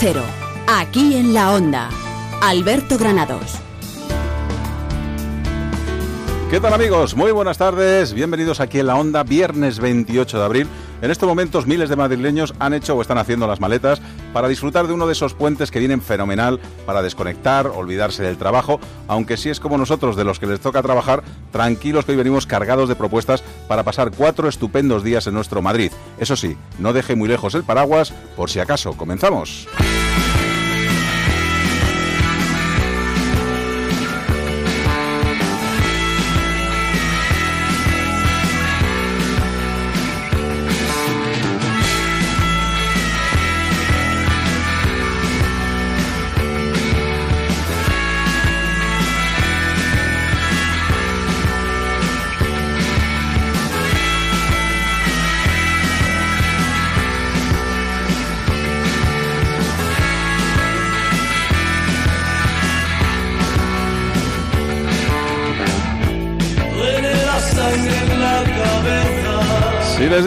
Cero, aquí en la Onda. Alberto Granados. ¿Qué tal amigos? Muy buenas tardes, bienvenidos aquí en la Onda, viernes 28 de abril. En estos momentos miles de madrileños han hecho o están haciendo las maletas para disfrutar de uno de esos puentes que vienen fenomenal para desconectar, olvidarse del trabajo, aunque si es como nosotros de los que les toca trabajar, tranquilos que hoy venimos cargados de propuestas para pasar cuatro estupendos días en nuestro Madrid. Eso sí, no deje muy lejos el paraguas por si acaso. Comenzamos.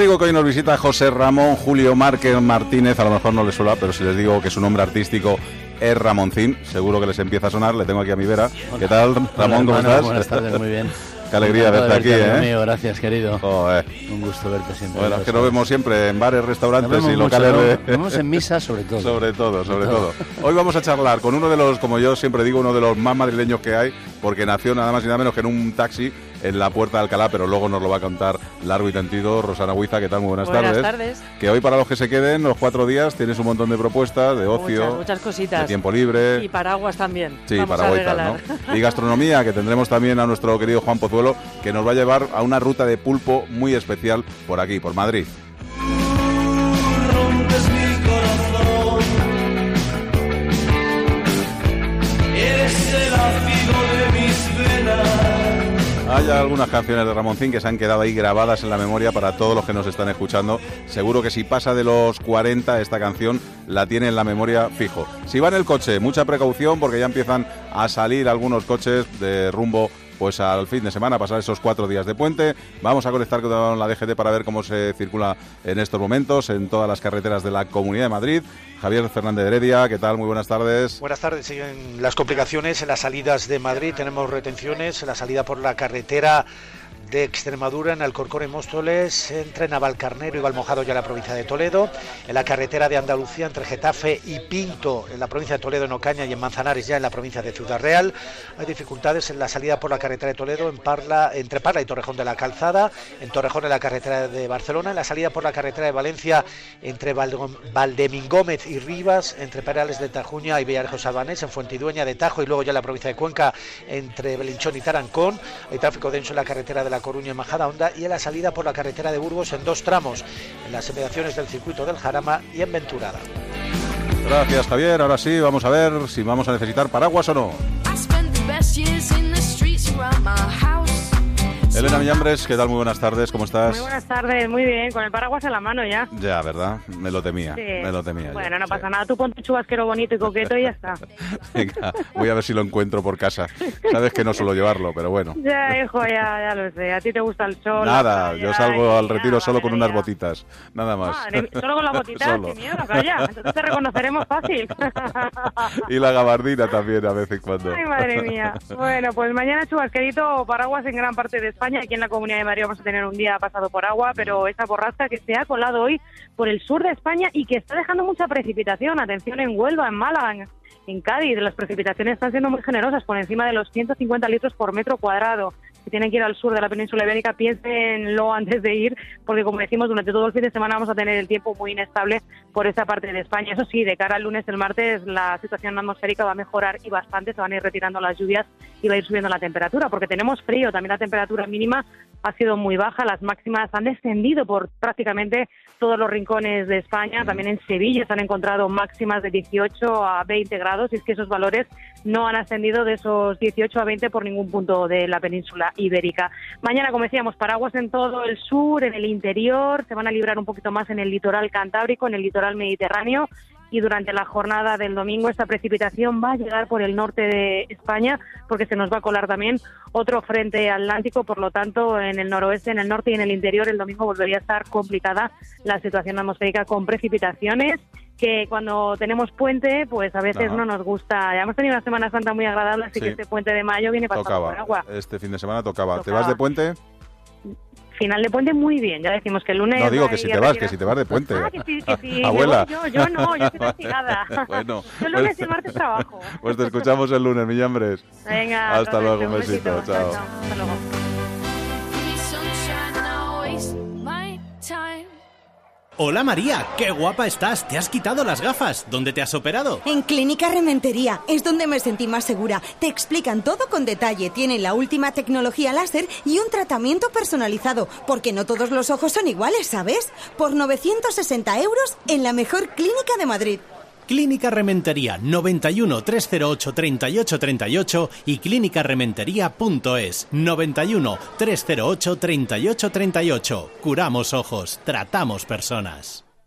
Digo que hoy nos visita José Ramón Julio Márquez Martínez, a lo mejor no les suena, pero si les digo que su nombre artístico es Ramoncín, seguro que les empieza a sonar. Le tengo aquí a mi vera. ¿Qué tal, Ramón? ¿Cómo estás? Buenas tardes, muy bien. Qué alegría verte, aquí, ¿eh? Mío, gracias, querido. Joder. Un gusto verte siempre. Bueno, es que nos vemos siempre en bares, restaurantes y locales mucho, de... Nos vemos en misa, sobre todo. sobre todo, sobre todo. Hoy vamos a charlar con uno de los, como yo siempre digo, uno de los más madrileños que hay, porque nació nada más y nada menos que en un taxi en la puerta de Alcalá, pero luego nos lo va a contar largo y tendido Rosana Huiza. ¿Qué tal? Muy buenas, Buenas tardes. tardes. Que hoy para los que se queden los cuatro días tienes un montón de propuestas de ocio, Muchas, muchas cositas. de tiempo libre. Y paraguas también. Sí, Vamos tal, regalar. ¿no? Y gastronomía, que tendremos también a nuestro querido Juan Pozuelo, que nos va a llevar a una ruta de pulpo muy especial por aquí, por Madrid. Hay algunas canciones de Ramoncín que se han quedado ahí grabadas en la memoria para todos los que nos están escuchando. Seguro que si pasa de los 40 esta canción la tiene en la memoria fijo. Si va en el coche, mucha precaución porque ya empiezan a salir algunos coches de rumbo pues al fin de semana, pasar esos cuatro días de puente. Vamos a conectar con la DGT para ver cómo se circula en estos momentos en todas las carreteras de la Comunidad de Madrid. Javier Fernández de Heredia, ¿qué tal? Muy buenas tardes. Buenas tardes. Siguen las complicaciones en las salidas de Madrid. Tenemos retenciones en la salida por la carretera de Extremadura en Alcorcón y Móstoles, entre Navalcarnero y Valmojado ya en la provincia de Toledo, en la carretera de Andalucía entre Getafe y Pinto en la provincia de Toledo, en Ocaña y en Manzanares ya en la provincia de Ciudad Real. Hay dificultades en la salida por la carretera de Toledo en Parla, entre Parla y Torrejón de la Calzada, en Torrejón en la carretera de Barcelona, en la salida por la carretera de Valencia entre Valdemingómez y Rivas, entre Perales de Tajuña y Villarejo Salvanés, en Fuentidueña de Tajo y luego ya en la provincia de Cuenca entre Belinchón y Tarancón. Hay tráfico denso en la carretera de La Coruña en Majada Honda y en la salida por la carretera de Burgos en dos tramos, en las inmediaciones del circuito del Jarama y en Venturada. Gracias, Javier. Ahora sí, vamos a ver si vamos a necesitar paraguas o no. Elena Millambres, ¿qué tal? Muy buenas tardes, ¿cómo estás? Muy buenas tardes, muy bien, con el paraguas en la mano ya. Ya, ¿verdad? Me lo temía, Sí. me lo temía. Bueno, no sí. pasa nada, tú ponte un chubasquero bonito y coqueto y ya está. Venga, voy a ver si lo encuentro por casa. Sabes que no suelo llevarlo, pero bueno. Ya, hijo, ya, ya lo sé, a ti te gusta el sol. Nada, playa yo salgo al retiro ya, solo con unas botitas, nada más. Madre mía, solo con las botitas, Solo. qué miedo, calla. Entonces te reconoceremos fácil. Y la gabardina también, a vez en cuando. Ay, madre mía. Bueno, pues mañana chubasquerito paraguas en gran parte de España. Aquí en la Comunidad de Madrid vamos a tener un día pasado por agua, pero esa borrasca que se ha colado hoy por el sur de España y que está dejando mucha precipitación. Atención en Huelva, en Málaga, en, en Cádiz. Las precipitaciones están siendo muy generosas, por encima de los 150 litros por metro cuadrado. Si tienen que ir al sur de la península ibérica, piénsenlo antes de ir, porque como decimos, durante todo el fin de semana vamos a tener el tiempo muy inestable por esa parte de España. Eso sí, de cara al lunes el martes, la situación atmosférica va a mejorar y bastante, se van a ir retirando las lluvias y va a ir subiendo la temperatura, porque tenemos frío, también la temperatura mínima ha sido muy baja, las máximas han descendido por prácticamente todos los rincones de España, también en Sevilla se han encontrado máximas de 18 a 20 grados, y es que esos valores no han ascendido de esos 18 a 20 por ningún punto de la península ibérica. Mañana, como decíamos, paraguas en todo el sur, en el interior, se van a librar un poquito más en el litoral cantábrico, en el litoral mediterráneo, y durante la jornada del domingo esta precipitación va a llegar por el norte de España porque se nos va a colar también otro frente atlántico, por lo tanto en el noroeste, en el norte y en el interior el domingo volvería a estar complicada la situación atmosférica con precipitaciones que cuando tenemos puente, pues a veces Ajá. no nos gusta. Ya hemos tenido una Semana Santa muy agradable, así Sí. que este puente de mayo viene pasado Tocaba. agua. Este fin de semana tocaba. ¿Te vas de puente? Final de puente muy bien, ya decimos que el lunes... No, digo que si te vas, que si te vas de puente. Ah, que sí, que sí. Abuela. Yo, no, yo estoy castigada. Bueno, Yo el lunes pues- y el martes trabajo. Pues te escuchamos el lunes, Millambres. Venga, Hasta luego, un besito, chao. Hasta luego. Hola María, qué guapa estás. Te has quitado las gafas. ¿Dónde te has operado? En Clínica Rementería es donde me sentí más segura. Te explican todo con detalle. Tienen la última tecnología láser y un tratamiento personalizado. Porque no todos los ojos son iguales, ¿sabes? Por 960 euros en la mejor clínica de Madrid. Clínica Rementería 91 308 38 38 y clínicarementería.es 91 308 38 38. Curamos ojos, tratamos personas.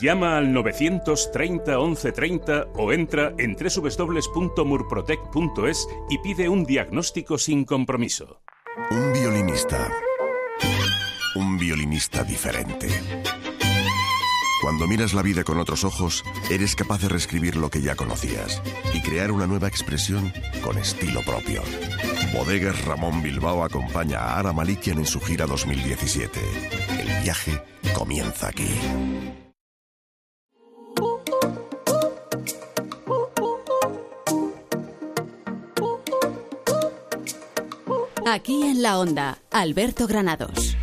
Llama al 930 1130 o entra en www.murprotec.es y pide un diagnóstico sin compromiso. Un violinista. Un violinista diferente. Cuando miras la vida con otros ojos, eres capaz de reescribir lo que ya conocías y crear una nueva expresión con estilo propio. Bodegas Ramón Bilbao acompaña a Ara Malikian en su gira 2017. El viaje comienza aquí. Aquí en la onda, Alberto Granados.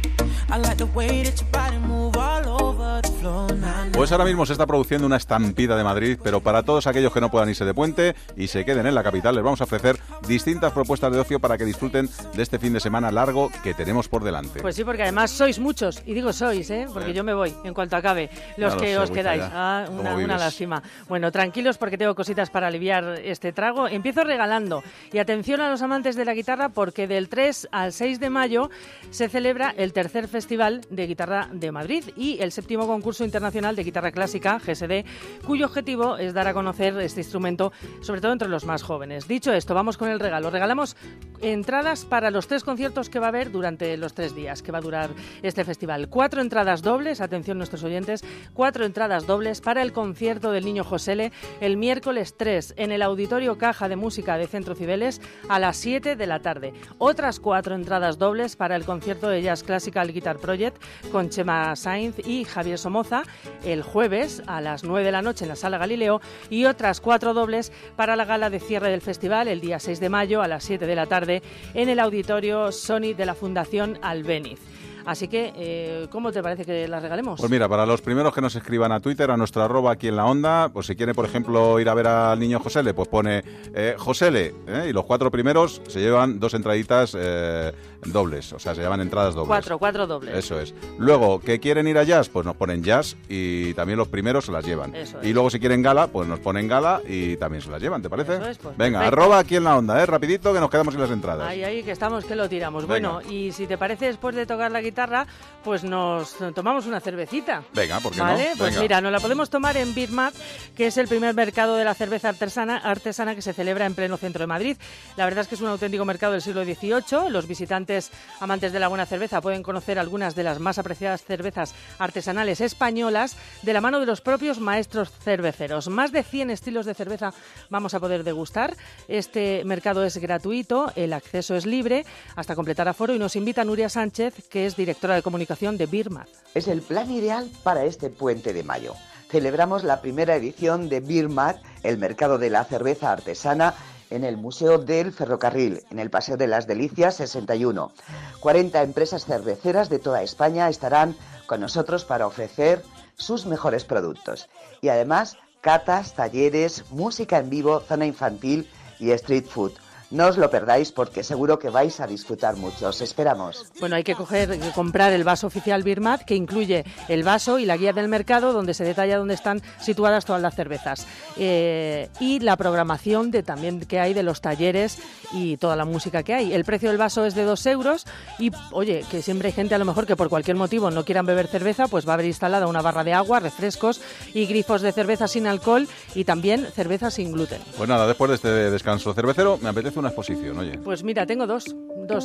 Pues ahora mismo se está produciendo una estampida de Madrid, pero para todos aquellos que no puedan irse de puente y se queden en la capital, les vamos a ofrecer distintas propuestas de ocio para que disfruten de este fin de semana largo que tenemos por delante. Pues sí, porque además sois muchos, y digo sois, ¿eh? porque Eh. yo me voy en cuanto acabe, los que os quedáis. Ah, ¿Cómo una, una lástima. Bueno, tranquilos porque tengo cositas para aliviar este trago. Empiezo regalando. Y atención a los amantes de la guitarra porque del 3 al 6 de mayo se celebra el tercer Festival de Guitarra de Madrid y el séptimo concurso internacional de guitarra clásica, GSD, cuyo objetivo es dar a conocer este instrumento, sobre todo entre los más jóvenes. Dicho esto, vamos con el regalo. Regalamos entradas para los tres conciertos que va a haber durante los tres días que va a durar este festival. Cuatro entradas dobles, atención nuestros oyentes, cuatro entradas dobles para el concierto del Niño Josele el miércoles 3 en el Auditorio Caja de Música de Centro Cibeles a las 7 de la tarde. Otras cuatro entradas dobles para el concierto de Jazz Classical Guitar Project con Chema Sainz y Javier Somoza el jueves a las 9 de la noche en la Sala Galileo y otras cuatro dobles para la gala de cierre del festival el día 6 de mayo a las 7 de la tarde en el Auditorio Sony de la Fundación Albeniz. Así que, eh, ¿cómo te parece que las regalemos? Pues mira, para los primeros que nos escriban a Twitter, a nuestra arroba aquí en la onda, pues si quiere, por ejemplo, ir a ver al niño Josele, pues pone eh, Josele, ¿eh? y los cuatro primeros se llevan dos entraditas eh, dobles, o sea, se llevan entradas dobles. Cuatro, cuatro dobles. Eso es. Luego, que quieren ir a jazz, pues nos ponen jazz y también los primeros se las llevan. Eso y es. luego si quieren gala, pues nos ponen gala y también se las llevan, ¿te parece? Eso es, pues, Venga, perfecto. arroba aquí en la onda, ¿eh? Rapidito que nos quedamos sin las entradas. Ahí, ahí, que estamos, que lo tiramos. Venga. Bueno, y si te parece, después de tocar la guitarra, pues nos tomamos una cervecita. Venga, ¿por qué ¿Vale? no? Pues Venga. mira, nos la podemos tomar en Birmat, que es el primer mercado de la cerveza artesana, artesana que se celebra en pleno centro de Madrid. La verdad es que es un auténtico mercado del siglo XVIII. Los visitantes amantes de la buena cerveza pueden conocer algunas de las más apreciadas cervezas artesanales españolas de la mano de los propios maestros cerveceros. Más de 100 estilos de cerveza vamos a poder degustar. Este mercado es gratuito, el acceso es libre hasta completar aforo y nos invita Nuria Sánchez, que es directora de comunicación de Birmat. Es el plan ideal para este puente de mayo. Celebramos la primera edición de Birmat, el mercado de la cerveza artesana, en el Museo del Ferrocarril, en el Paseo de las Delicias 61. 40 empresas cerveceras de toda España estarán con nosotros para ofrecer sus mejores productos. Y además, catas, talleres, música en vivo, zona infantil y street food. No os lo perdáis porque seguro que vais a disfrutar mucho. Os esperamos. Bueno, hay que coger, comprar el vaso oficial Birmat, que incluye el vaso y la guía del mercado, donde se detalla dónde están situadas todas las cervezas. Eh, y la programación de también que hay de los talleres y toda la música que hay. El precio del vaso es de 2 euros y, oye, que siempre hay gente a lo mejor que por cualquier motivo no quieran beber cerveza, pues va a haber instalada una barra de agua, refrescos y grifos de cerveza sin alcohol y también cerveza sin gluten. Pues nada, después de este descanso cervecero, me apetece una exposición, oye. Pues mira, tengo dos.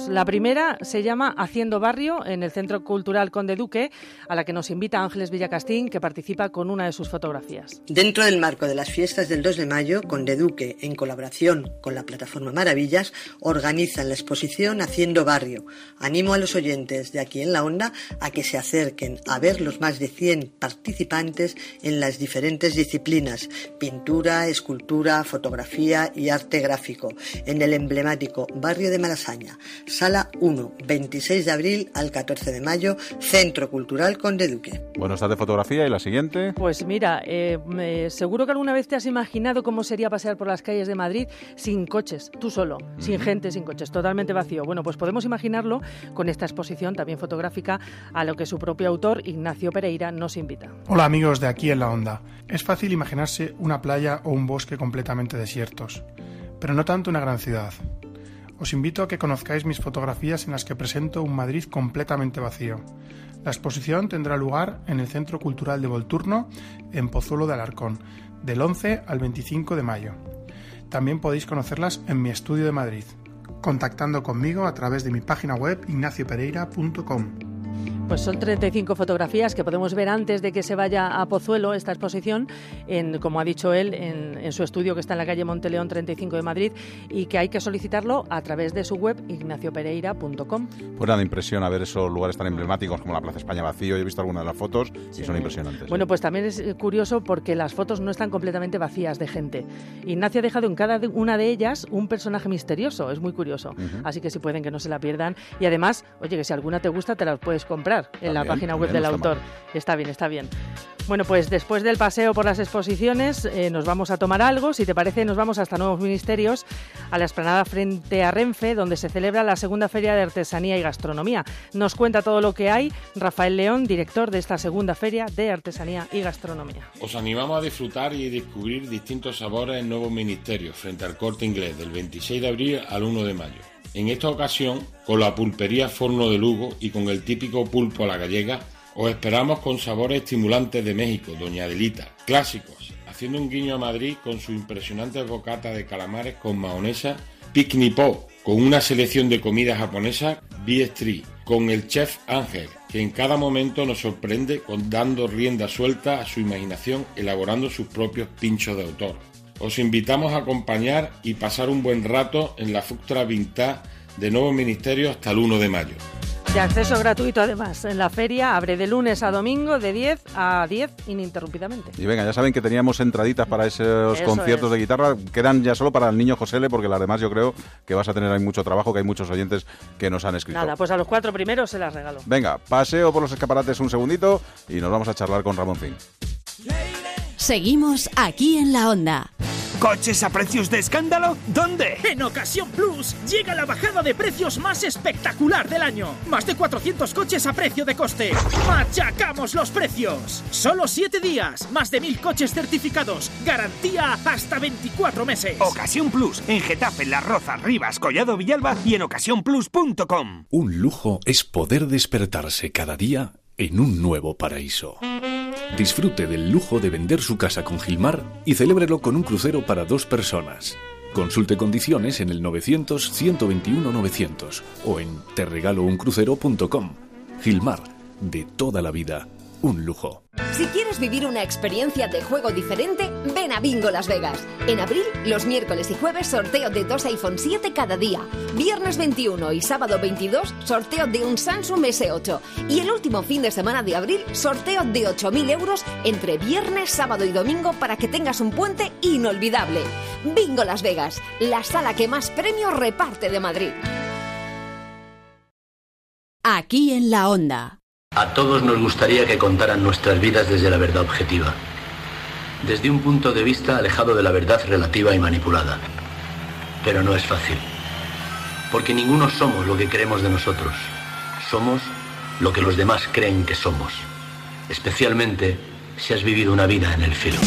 La primera se llama Haciendo Barrio en el Centro Cultural Conde Duque, a la que nos invita Ángeles Villacastín, que participa con una de sus fotografías. Dentro del marco de las fiestas del 2 de mayo, Conde Duque, en colaboración con la plataforma Maravillas, organizan la exposición Haciendo Barrio. Animo a los oyentes de aquí en la onda a que se acerquen a ver los más de 100 participantes en las diferentes disciplinas, pintura, escultura, fotografía y arte gráfico, en el emblemático barrio de Malasaña. Sala 1, 26 de abril al 14 de mayo, Centro Cultural Conde Duque. Bueno, está de fotografía y la siguiente. Pues mira, eh, seguro que alguna vez te has imaginado cómo sería pasear por las calles de Madrid sin coches, tú solo, sin gente, sin coches, totalmente vacío. Bueno, pues podemos imaginarlo con esta exposición también fotográfica a lo que su propio autor, Ignacio Pereira, nos invita. Hola amigos de aquí en la onda. Es fácil imaginarse una playa o un bosque completamente desiertos, pero no tanto una gran ciudad. Os invito a que conozcáis mis fotografías en las que presento un Madrid completamente vacío. La exposición tendrá lugar en el Centro Cultural de Volturno, en Pozuelo de Alarcón, del 11 al 25 de mayo. También podéis conocerlas en mi estudio de Madrid, contactando conmigo a través de mi página web ignaciopereira.com. Pues son 35 fotografías que podemos ver antes de que se vaya a Pozuelo esta exposición, en, como ha dicho él, en, en su estudio que está en la calle Monteleón 35 de Madrid y que hay que solicitarlo a través de su web ignaciopereira.com. Pues nada, impresión a ver esos lugares tan emblemáticos como la Plaza España vacío. He visto algunas de las fotos y son impresionantes. Bueno, pues también es eh, curioso porque las fotos no están completamente vacías de gente. Ignacio ha dejado en cada una de ellas un personaje misterioso, es muy curioso. Así que si pueden que no se la pierdan. Y además, oye, que si alguna te gusta te la puedes comprar en la página web del autor. Está bien, está bien. Bueno, pues después del paseo por las exposiciones eh, nos vamos a tomar algo. Si te parece, nos vamos hasta Nuevos Ministerios, a la esplanada frente a Renfe, donde se celebra la segunda feria de artesanía y gastronomía. Nos cuenta todo lo que hay Rafael León, director de esta segunda feria de artesanía y gastronomía. Os animamos a disfrutar y descubrir distintos sabores en nuevos ministerios frente al corte inglés del 26 de abril al 1 de mayo. En esta ocasión, con la pulpería Forno de Lugo y con el típico pulpo a la gallega, os esperamos con sabores estimulantes de México, Doña Adelita, clásicos, haciendo un guiño a Madrid con su impresionante bocata de calamares con mahonesa, Picnipo, con una selección de comida japonesa, Biestri, con el chef Ángel, que en cada momento nos sorprende con dando rienda suelta a su imaginación elaborando sus propios pinchos de autor. Os invitamos a acompañar y pasar un buen rato en la Fuctra Vintage de Nuevo Ministerio hasta el 1 de mayo. De acceso gratuito, además. En la feria abre de lunes a domingo de 10 a 10 ininterrumpidamente. Y venga, ya saben que teníamos entraditas para esos Eso conciertos es. de guitarra. Quedan ya solo para el niño Josele, porque las demás yo creo que vas a tener ahí mucho trabajo, que hay muchos oyentes que nos han escrito. Nada, pues a los cuatro primeros se las regalo. Venga, paseo por los escaparates un segundito y nos vamos a charlar con Ramoncín. Seguimos aquí en la onda. ¿Coches a precios de escándalo? ¿Dónde? En Ocasión Plus llega la bajada de precios más espectacular del año. Más de 400 coches a precio de coste. ¡Machacamos los precios! Solo 7 días, más de 1000 coches certificados. Garantía hasta 24 meses. Ocasión Plus en Getafe, Las Rozas, Rivas, Collado Villalba y en ocasiónplus.com. Un lujo es poder despertarse cada día en un nuevo paraíso. Disfrute del lujo de vender su casa con Gilmar y celébrelo con un crucero para dos personas. Consulte condiciones en el 900-121-900 o en terregalouncrucero.com. Gilmar, de toda la vida, un lujo. Si quieres vivir una experiencia de juego diferente, ven a Bingo Las Vegas. En abril, los miércoles y jueves, sorteo de dos iPhone 7 cada día. Viernes 21 y sábado 22, sorteo de un Samsung S8. Y el último fin de semana de abril, sorteo de 8.000 euros entre viernes, sábado y domingo para que tengas un puente inolvidable. Bingo Las Vegas, la sala que más premios reparte de Madrid. Aquí en la onda. A todos nos gustaría que contaran nuestras vidas desde la verdad objetiva, desde un punto de vista alejado de la verdad relativa y manipulada. Pero no es fácil. Porque ninguno somos lo que creemos de nosotros. Somos lo que los demás creen que somos. Especialmente si has vivido una vida en el filo.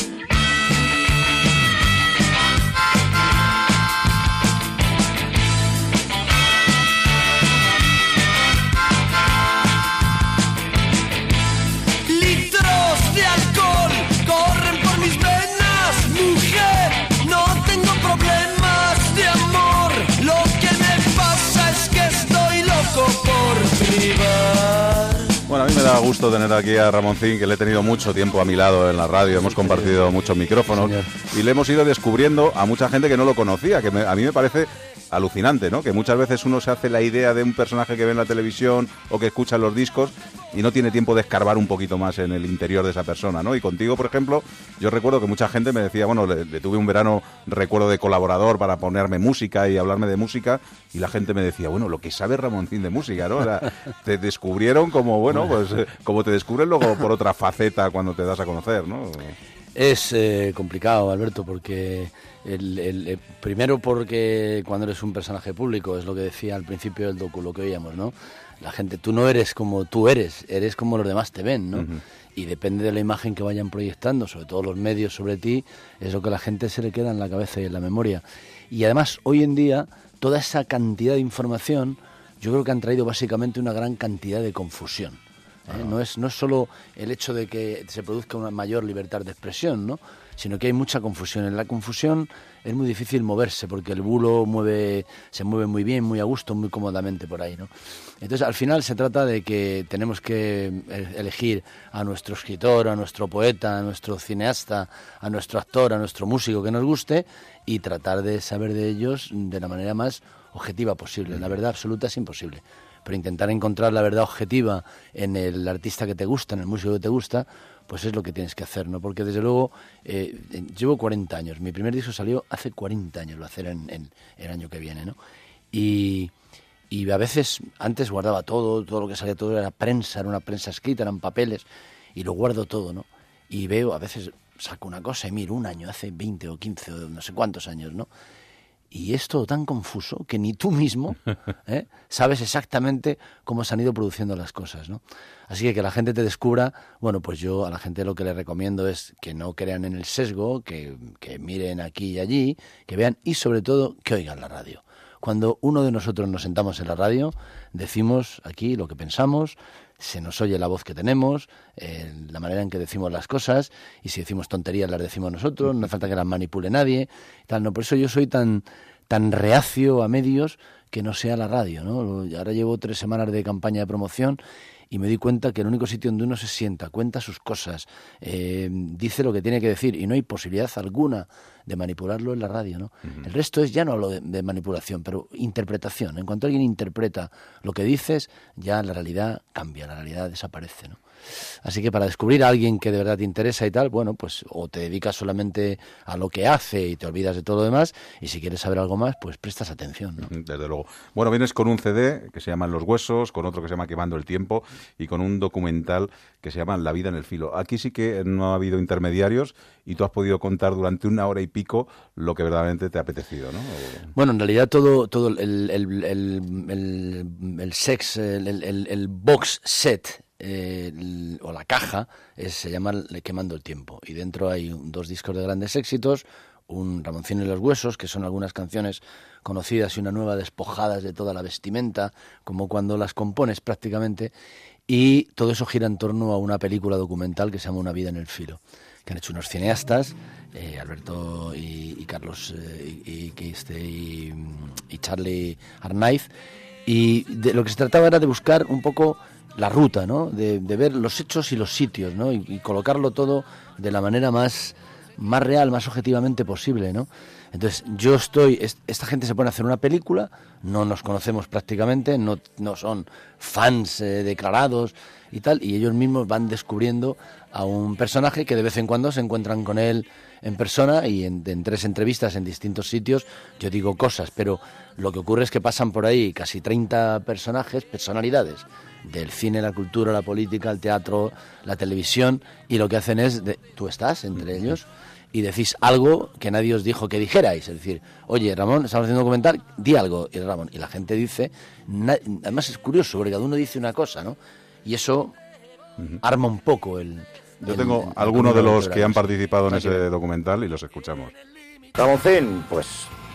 Gusto tener aquí a Ramoncín, que le he tenido mucho tiempo a mi lado en la radio, hemos compartido muchos micrófonos y le hemos ido descubriendo a mucha gente que no lo conocía, que me- a mí me parece alucinante, ¿no? Que muchas veces uno se hace la idea de un personaje que ve en la televisión o que escucha en los discos y no tiene tiempo de escarbar un poquito más en el interior de esa persona, ¿no? Y contigo, por ejemplo, yo recuerdo que mucha gente me decía, bueno, le, le tuve un verano, recuerdo de colaborador para ponerme música y hablarme de música y la gente me decía, bueno, lo que sabe Ramoncín de música, ¿no? O sea, te descubrieron como, bueno, pues eh, como te descubren luego por otra faceta cuando te das a conocer, ¿no? Es eh, complicado, Alberto, porque el, el- eh, primero porque cuando eres un personaje público, es lo que decía al principio del docu, lo que oíamos, ¿no? La gente, tú no eres como tú eres, eres como los demás te ven, ¿no? Y depende de la imagen que vayan proyectando, sobre todo los medios sobre ti, es lo que a la gente se le queda en la cabeza y en la memoria. Y además, hoy en día, toda esa cantidad de información, yo creo que han traído básicamente una gran cantidad de confusión. ¿eh? No, es, no es solo el hecho de que se produzca una mayor libertad de expresión, ¿no? sino que hay mucha confusión. En la confusión es muy difícil moverse porque el bulo mueve, se mueve muy bien, muy a gusto, muy cómodamente por ahí. ¿no? Entonces, al final se trata de que tenemos que eh, elegir a nuestro escritor, a nuestro poeta, a nuestro cineasta, a nuestro actor, a nuestro músico que nos guste y tratar de saber de ellos de la manera más objetiva posible. La verdad absoluta es imposible pero intentar encontrar la verdad objetiva en el artista que te gusta, en el músico que te gusta, pues es lo que tienes que hacer, ¿no? Porque desde luego eh, llevo 40 años, mi primer disco salió hace 40 años, lo hacer en, en el año que viene, ¿no? Y, y a veces antes guardaba todo, todo lo que salía, todo era prensa, era una prensa escrita, eran papeles, y lo guardo todo, ¿no? Y veo, a veces saco una cosa y miro un año, hace 20 o 15 o no sé cuántos años, ¿no? Y es todo tan confuso que ni tú mismo ¿eh? sabes exactamente cómo se han ido produciendo las cosas, ¿no? Así que que la gente te descubra, bueno, pues yo a la gente lo que le recomiendo es que no crean en el sesgo, que, que miren aquí y allí, que vean y sobre todo que oigan la radio. Cuando uno de nosotros nos sentamos en la radio, decimos aquí lo que pensamos, se nos oye la voz que tenemos, eh, la manera en que decimos las cosas, y si decimos tonterías las decimos nosotros, no hace falta que las manipule nadie, tal, no, por eso yo soy tan, tan reacio a medios que no sea la radio, ¿no? Ahora llevo tres semanas de campaña de promoción y me di cuenta que el único sitio donde uno se sienta, cuenta sus cosas, eh, dice lo que tiene que decir y no hay posibilidad alguna de manipularlo en la radio, ¿no? El resto es ya no hablo de, de manipulación, pero interpretación. En cuanto alguien interpreta lo que dices, ya la realidad cambia, la realidad desaparece, ¿no? Así que para descubrir a alguien que de verdad te interesa y tal, bueno, pues o te dedicas solamente a lo que hace y te olvidas de todo lo demás, y si quieres saber algo más, pues prestas atención, ¿no? Desde luego. Bueno, vienes con un CD que se llama Los Huesos, con otro que se llama Quemando el Tiempo y con un documental que se llama La vida en el filo. Aquí sí que no ha habido intermediarios y tú has podido contar durante una hora y pico lo que verdaderamente te ha apetecido, ¿no? Bueno, en realidad todo, todo el, el, el, el- el sex, el box set eh, o la caja es- se llama Quemando el Tiempo. Y dentro hay dos discos de grandes éxitos, un Ramoncín en los Huesos, que son algunas canciones conocidas y una nueva despojadas de toda la vestimenta, como cuando las compones prácticamente, y todo eso gira en torno a una película documental que se llama Una vida en el filo, que han hecho unos cineastas, eh, Alberto y, y Carlos eh, y, y- y, y Charlie Arnaiz, y de lo que se trataba era de buscar un poco la ruta, ¿no? De, de ver los hechos y los sitios, ¿no? Y, colocarlo todo de la manera más, más real, más objetivamente posible, ¿no? Entonces, yo estoy, es- esta gente se pone a hacer una película, no nos conocemos prácticamente, no, no son fans eh, declarados y tal, y ellos mismos van descubriendo a un personaje que de vez en cuando se encuentran con él en persona y en, en tres entrevistas en distintos sitios yo digo cosas, pero lo que ocurre es que pasan por ahí casi 30 personajes, personalidades del cine, la cultura, la política, el teatro, la televisión, y lo que hacen es, de- tú estás entre ellos, y decís algo que nadie os dijo que dijerais. Es decir, oye, Ramón, estamos haciendo un documental, di algo, y Ramón. Y la gente dice, na- además es curioso, porque cada uno dice una cosa, ¿no? Y eso arma un poco el... Yo el- tengo el algunos de los que han participado en ese documental y los escuchamos. Ramoncín, pues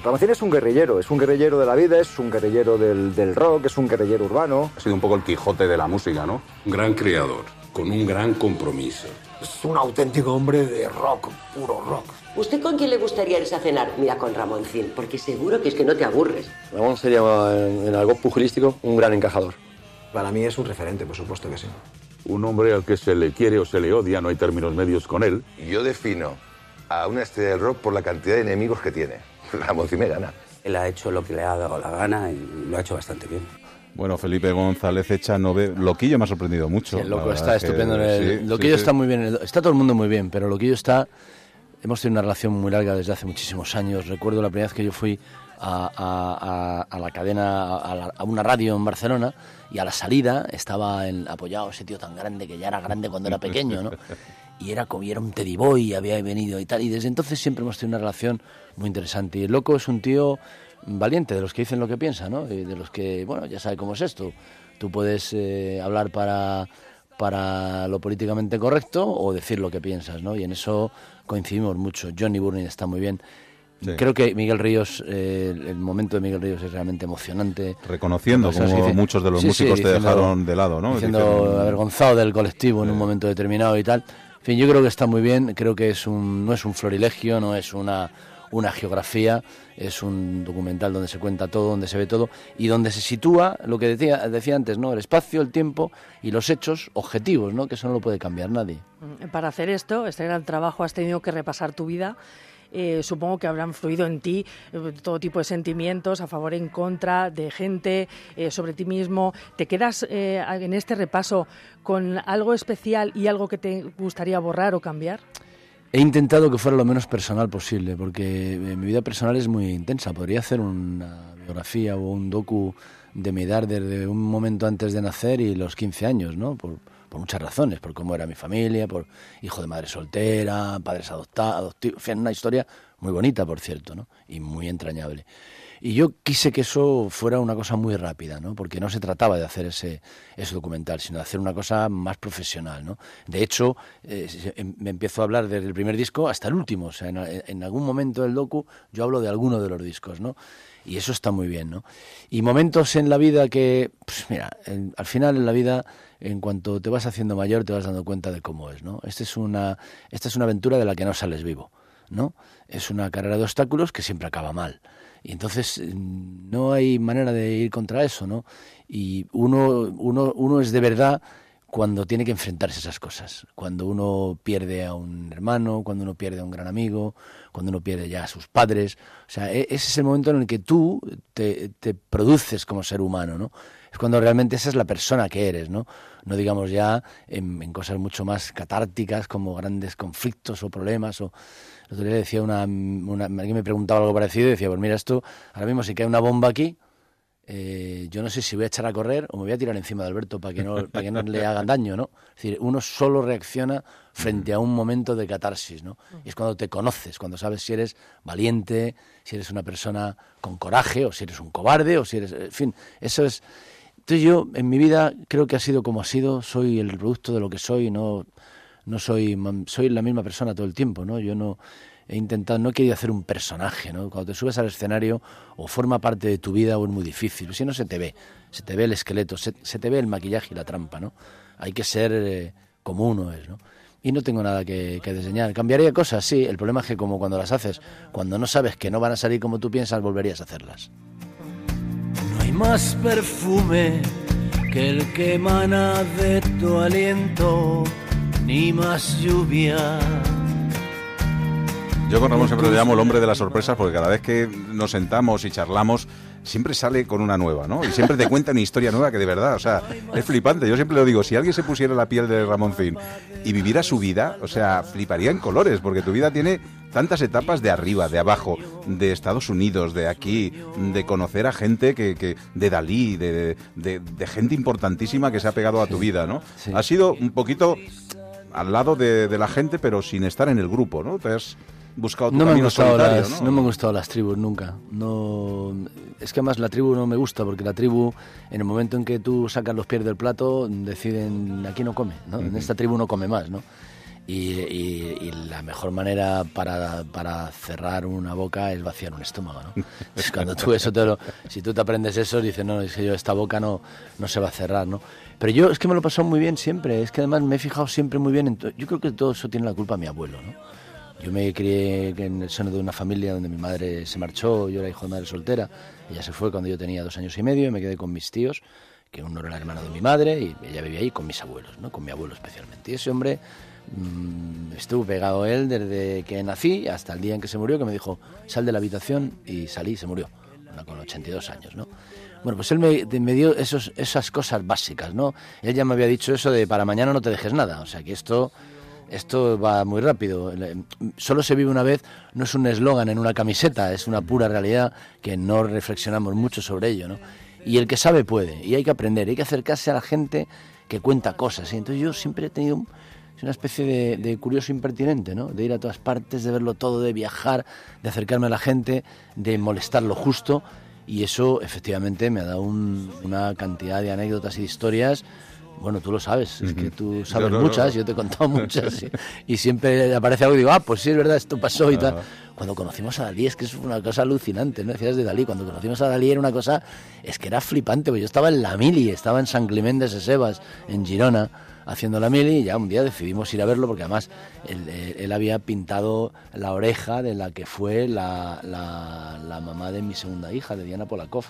Ramoncín es un guerrillero, es un guerrillero de la vida, es un guerrillero del, del rock, es un guerrillero urbano. Ha sido un poco el Quijote de la música, ¿no? Un gran creador, con un gran compromiso. Es un auténtico hombre de rock, puro rock. ¿Usted con quién le gustaría irse a cenar? Mira, con Ramoncín, porque seguro que es que no te aburres. Ramón sería en, en algo pugilístico un gran encajador. Para mí es un referente, por supuesto que sí. Un hombre al que se le quiere o se le odia, no hay términos medios con él. Yo defino a una estrella del rock por la cantidad de enemigos que tiene. Ramoncín me gana. Él ha hecho lo que le ha dado la gana y lo ha hecho bastante bien. Bueno, Felipe González Echanove, Loquillo me ha sorprendido mucho. El la loco está es que estupendo. en el- sí, Loquillo sí, sí. está muy bien. el- Está todo el mundo muy bien, pero Loquillo está. Hemos tenido una relación muy larga desde hace muchísimos años. Recuerdo la primera vez que yo fui a, a- a- a la cadena, a, la- a una radio en Barcelona, y a la salida estaba en- apoyado ese tío tan grande que ya era grande cuando era pequeño, ¿no? Y era como y era un Teddy Boy, y había venido y tal. Y desde entonces siempre hemos tenido una relación muy interesante. Y el loco es un tío valiente, de los que dicen lo que piensa, ¿no? Y de los que, bueno, ya sabe cómo es esto. Tú puedes eh, hablar para, para lo políticamente correcto o decir lo que piensas, ¿no? Y en eso coincidimos mucho. Johnny Burning está muy bien. Sí. Creo que Miguel Ríos, eh, el, momento de Miguel Ríos es realmente emocionante. Reconociendo como dice- muchos de los Sí, sí, músicos te diciendo- dejaron de lado, ¿no? Diciendo Diciendo- avergonzado del colectivo en un momento determinado y tal. En fin, yo creo que está muy bien. Creo que es un, no es un florilegio, no es una, una geografía, es un documental donde se cuenta todo, donde se ve todo y donde se sitúa lo que decía, decía antes, ¿no? El espacio, el tiempo y los hechos objetivos, ¿no? Que eso no lo puede cambiar nadie. Mm, Para hacer esto, este gran trabajo, has tenido que repasar tu vida. Eh, supongo que habrán fluido en ti eh, todo tipo de sentimientos a favor, en contra, de gente, eh, sobre ti mismo. ¿Te quedas en este repaso con algo especial y algo que te gustaría borrar o cambiar? He intentado que fuera lo menos personal posible, porque eh, mi vida personal es muy intensa. Podría hacer una biografía o un docu de mi edad desde un momento antes de nacer y los 15 años, ¿no? Por, muchas razones, por cómo era mi familia, por hijo de madre soltera, padres adoptados, adoptivos, en una historia muy bonita, por cierto, ¿no? Y muy entrañable. Y yo quise que eso fuera una cosa muy rápida, ¿no? Porque no se trataba de hacer ese, ese documental, sino de hacer una cosa más profesional, ¿no? De hecho, eh, em- me empiezo a hablar desde el primer disco hasta el último. O sea, en, en algún momento del docu yo hablo de alguno de los discos, ¿no? Y eso está muy bien, ¿no? Y momentos en la vida que, pues mira, en- al final en la vida, en cuanto te vas haciendo mayor, te vas dando cuenta de cómo es, ¿no? Esta es una, esta es una aventura de la que no sales vivo, ¿no? Es una carrera de obstáculos que siempre acaba mal. Y entonces mm, no hay manera de ir contra eso, ¿no? Y uno, uno, uno es de verdad cuando tiene que enfrentarse a esas cosas. Cuando uno pierde a un hermano, cuando uno pierde a un gran amigo, cuando uno pierde ya a sus padres. O sea, e- ese es el momento en el que tú te, te produces como ser humano, ¿no? Es cuando realmente esa es la persona que eres, ¿no? No digamos ya en, en cosas mucho más catárticas como grandes conflictos o problemas o... El otro día decía una, una... Alguien me preguntaba algo parecido y decía, pues mira, esto, ahora mismo si cae una bomba aquí, eh, yo no sé si voy a echar a correr o me voy a tirar encima de Alberto para que no, para que no le hagan daño, ¿no? Es decir, uno solo reacciona frente a un momento de catarsis, ¿no? Y es cuando te conoces, cuando sabes si eres valiente, si eres una persona con coraje, o si eres un cobarde, o si eres... En fin, eso es... Entonces yo, en mi vida, creo que ha sido como ha sido, soy el producto de lo que soy, no, no soy... Soy la misma persona todo el tiempo, ¿no? Yo no he intentado, no he querido hacer un personaje, ¿no? Cuando te subes al escenario o forma parte de tu vida o es muy difícil, si no se te ve, se te ve el esqueleto, se, se te ve el maquillaje y la trampa, ¿no? Hay que ser eh, como uno es, ¿no? Y no tengo nada que, que diseñar. ¿Cambiaría cosas? Sí. El problema es que como cuando las haces, cuando no sabes que no van a salir como tú piensas, volverías a hacerlas. No hay más perfume que el que emana de tu aliento, ni más lluvia. Yo con Ramón siempre le llamo el hombre de las sorpresas porque cada vez que nos sentamos y charlamos siempre sale con una nueva, ¿no? Y siempre te cuenta una historia nueva que de verdad, o sea, es flipante. Yo siempre lo digo, si alguien se pusiera la piel de Ramoncín y viviera su vida, o sea, fliparía en colores porque tu vida tiene tantas etapas de arriba, de abajo, de Estados Unidos, de aquí, de conocer a gente que, que de Dalí, de, de- de gente importantísima que se ha pegado a tu vida, ¿no? Ha sido un poquito al lado de, de la gente, pero sin estar en el grupo, ¿no? Te has, buscado tu No me, han gustado las, ¿no? no me han gustado las tribus nunca. No, es que además la tribu no me gusta porque la tribu, en el momento en que tú sacas los pies del plato, deciden aquí no come, ¿no? En esta tribu no come más, ¿no? Y, y- y la mejor manera para, para cerrar una boca es vaciar un estómago, ¿no? Entonces, cuando tú eso te lo, si tú te aprendes eso, dices, no, es que yo esta boca no, no se va a cerrar, ¿no? Pero yo es que me lo he pasado muy bien siempre, es que además me he fijado siempre muy bien en Yo creo que todo eso tiene la culpa mi abuelo, ¿no? Yo me crié en el seno de una familia donde mi madre se marchó, yo era hijo de madre soltera, ella se fue cuando yo tenía dos años y medio y me quedé con mis tíos, que uno era el hermano de mi madre y ella vivía ahí con mis abuelos, ¿no? con mi abuelo especialmente. Y ese hombre estuvo pegado a él desde que nací hasta el día en que se murió, que me dijo, sal de la habitación y salí y se murió, Bueno, con 82 años, ¿no? Bueno, pues él me, me dio esos, esas cosas básicas, ¿no? Él ya me había dicho eso de para mañana no te dejes nada, o sea que esto esto va muy rápido. Le- Solo se vive una vez, no es un eslogan en una camiseta, es una pura realidad que no reflexionamos mucho sobre ello, ¿no? Y el que sabe puede, y hay que aprender, hay que acercarse a la gente que cuenta cosas. ¿sí? Entonces yo siempre he tenido un- una especie de, de curioso impertinente, ¿no? De ir a todas partes, de verlo todo, de viajar, de acercarme a la gente, de molestar lo justo. Y eso efectivamente me ha dado un- una cantidad de anécdotas y de historias. Bueno, tú lo sabes, es que tú sabes no, muchas, no. yo te he contado muchas. y, y siempre aparece algo y digo, ah, pues sí, es verdad, esto pasó y tal. Cuando conocimos a Dalí, es que es una cosa alucinante, ¿no? Decías de Dalí, cuando conocimos a Dalí era una cosa, es que era flipante, porque yo estaba en la mili, estaba en San Clemente de Sesebas, en Girona, haciendo la mili, y ya un día decidimos ir a verlo, porque además él, él- él había pintado la oreja de la que fue la, la- la mamá de mi segunda hija, de Diana Polakov,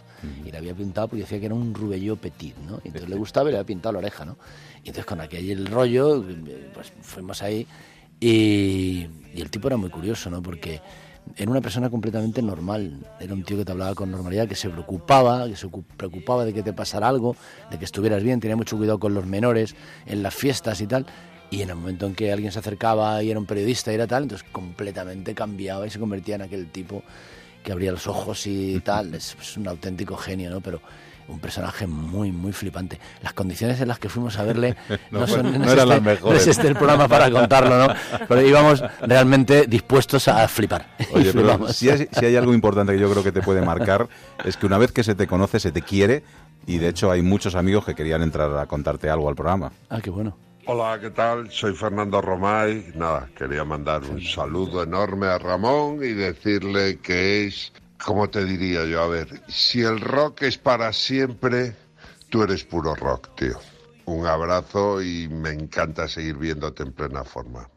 y la había pintado porque decía que era un rubello petit, ¿no? Y entonces le gustaba y le había pintado la oreja, ¿no? Y entonces con aquel rollo, eh, pues fuimos ahí y, y el tipo era muy curioso, ¿no? Porque era una persona completamente normal. Era un tío que te hablaba con normalidad, que se preocupaba, que se ocu- preocupaba de que te pasara algo, de que estuvieras bien, tenía mucho cuidado con los menores en las fiestas y tal. Y en el momento en que alguien se acercaba y era un periodista y era tal, entonces completamente cambiaba y se convertía en aquel tipo que abría los ojos y tal. Es, es un auténtico genio, ¿no? Pero un personaje muy, muy flipante. Las condiciones en las que fuimos a verle no, No, son, no es eran este- las mejores. no es este el programa para contarlo, ¿no? Pero íbamos realmente dispuestos a flipar. Oye, pero si hay, si hay algo importante que yo creo que te puede marcar, es que una vez que se te conoce, se te quiere, y de hecho hay muchos amigos que querían entrar a contarte algo al programa. Ah, qué bueno. Hola, ¿qué tal? Soy Fernando Romay. Nada, quería mandar un saludo enorme a Ramón y decirle que es, ¿cómo te diría yo? A ver, si el rock es para siempre, tú eres puro rock, tío. Un abrazo y me encanta seguir viéndote en plena forma.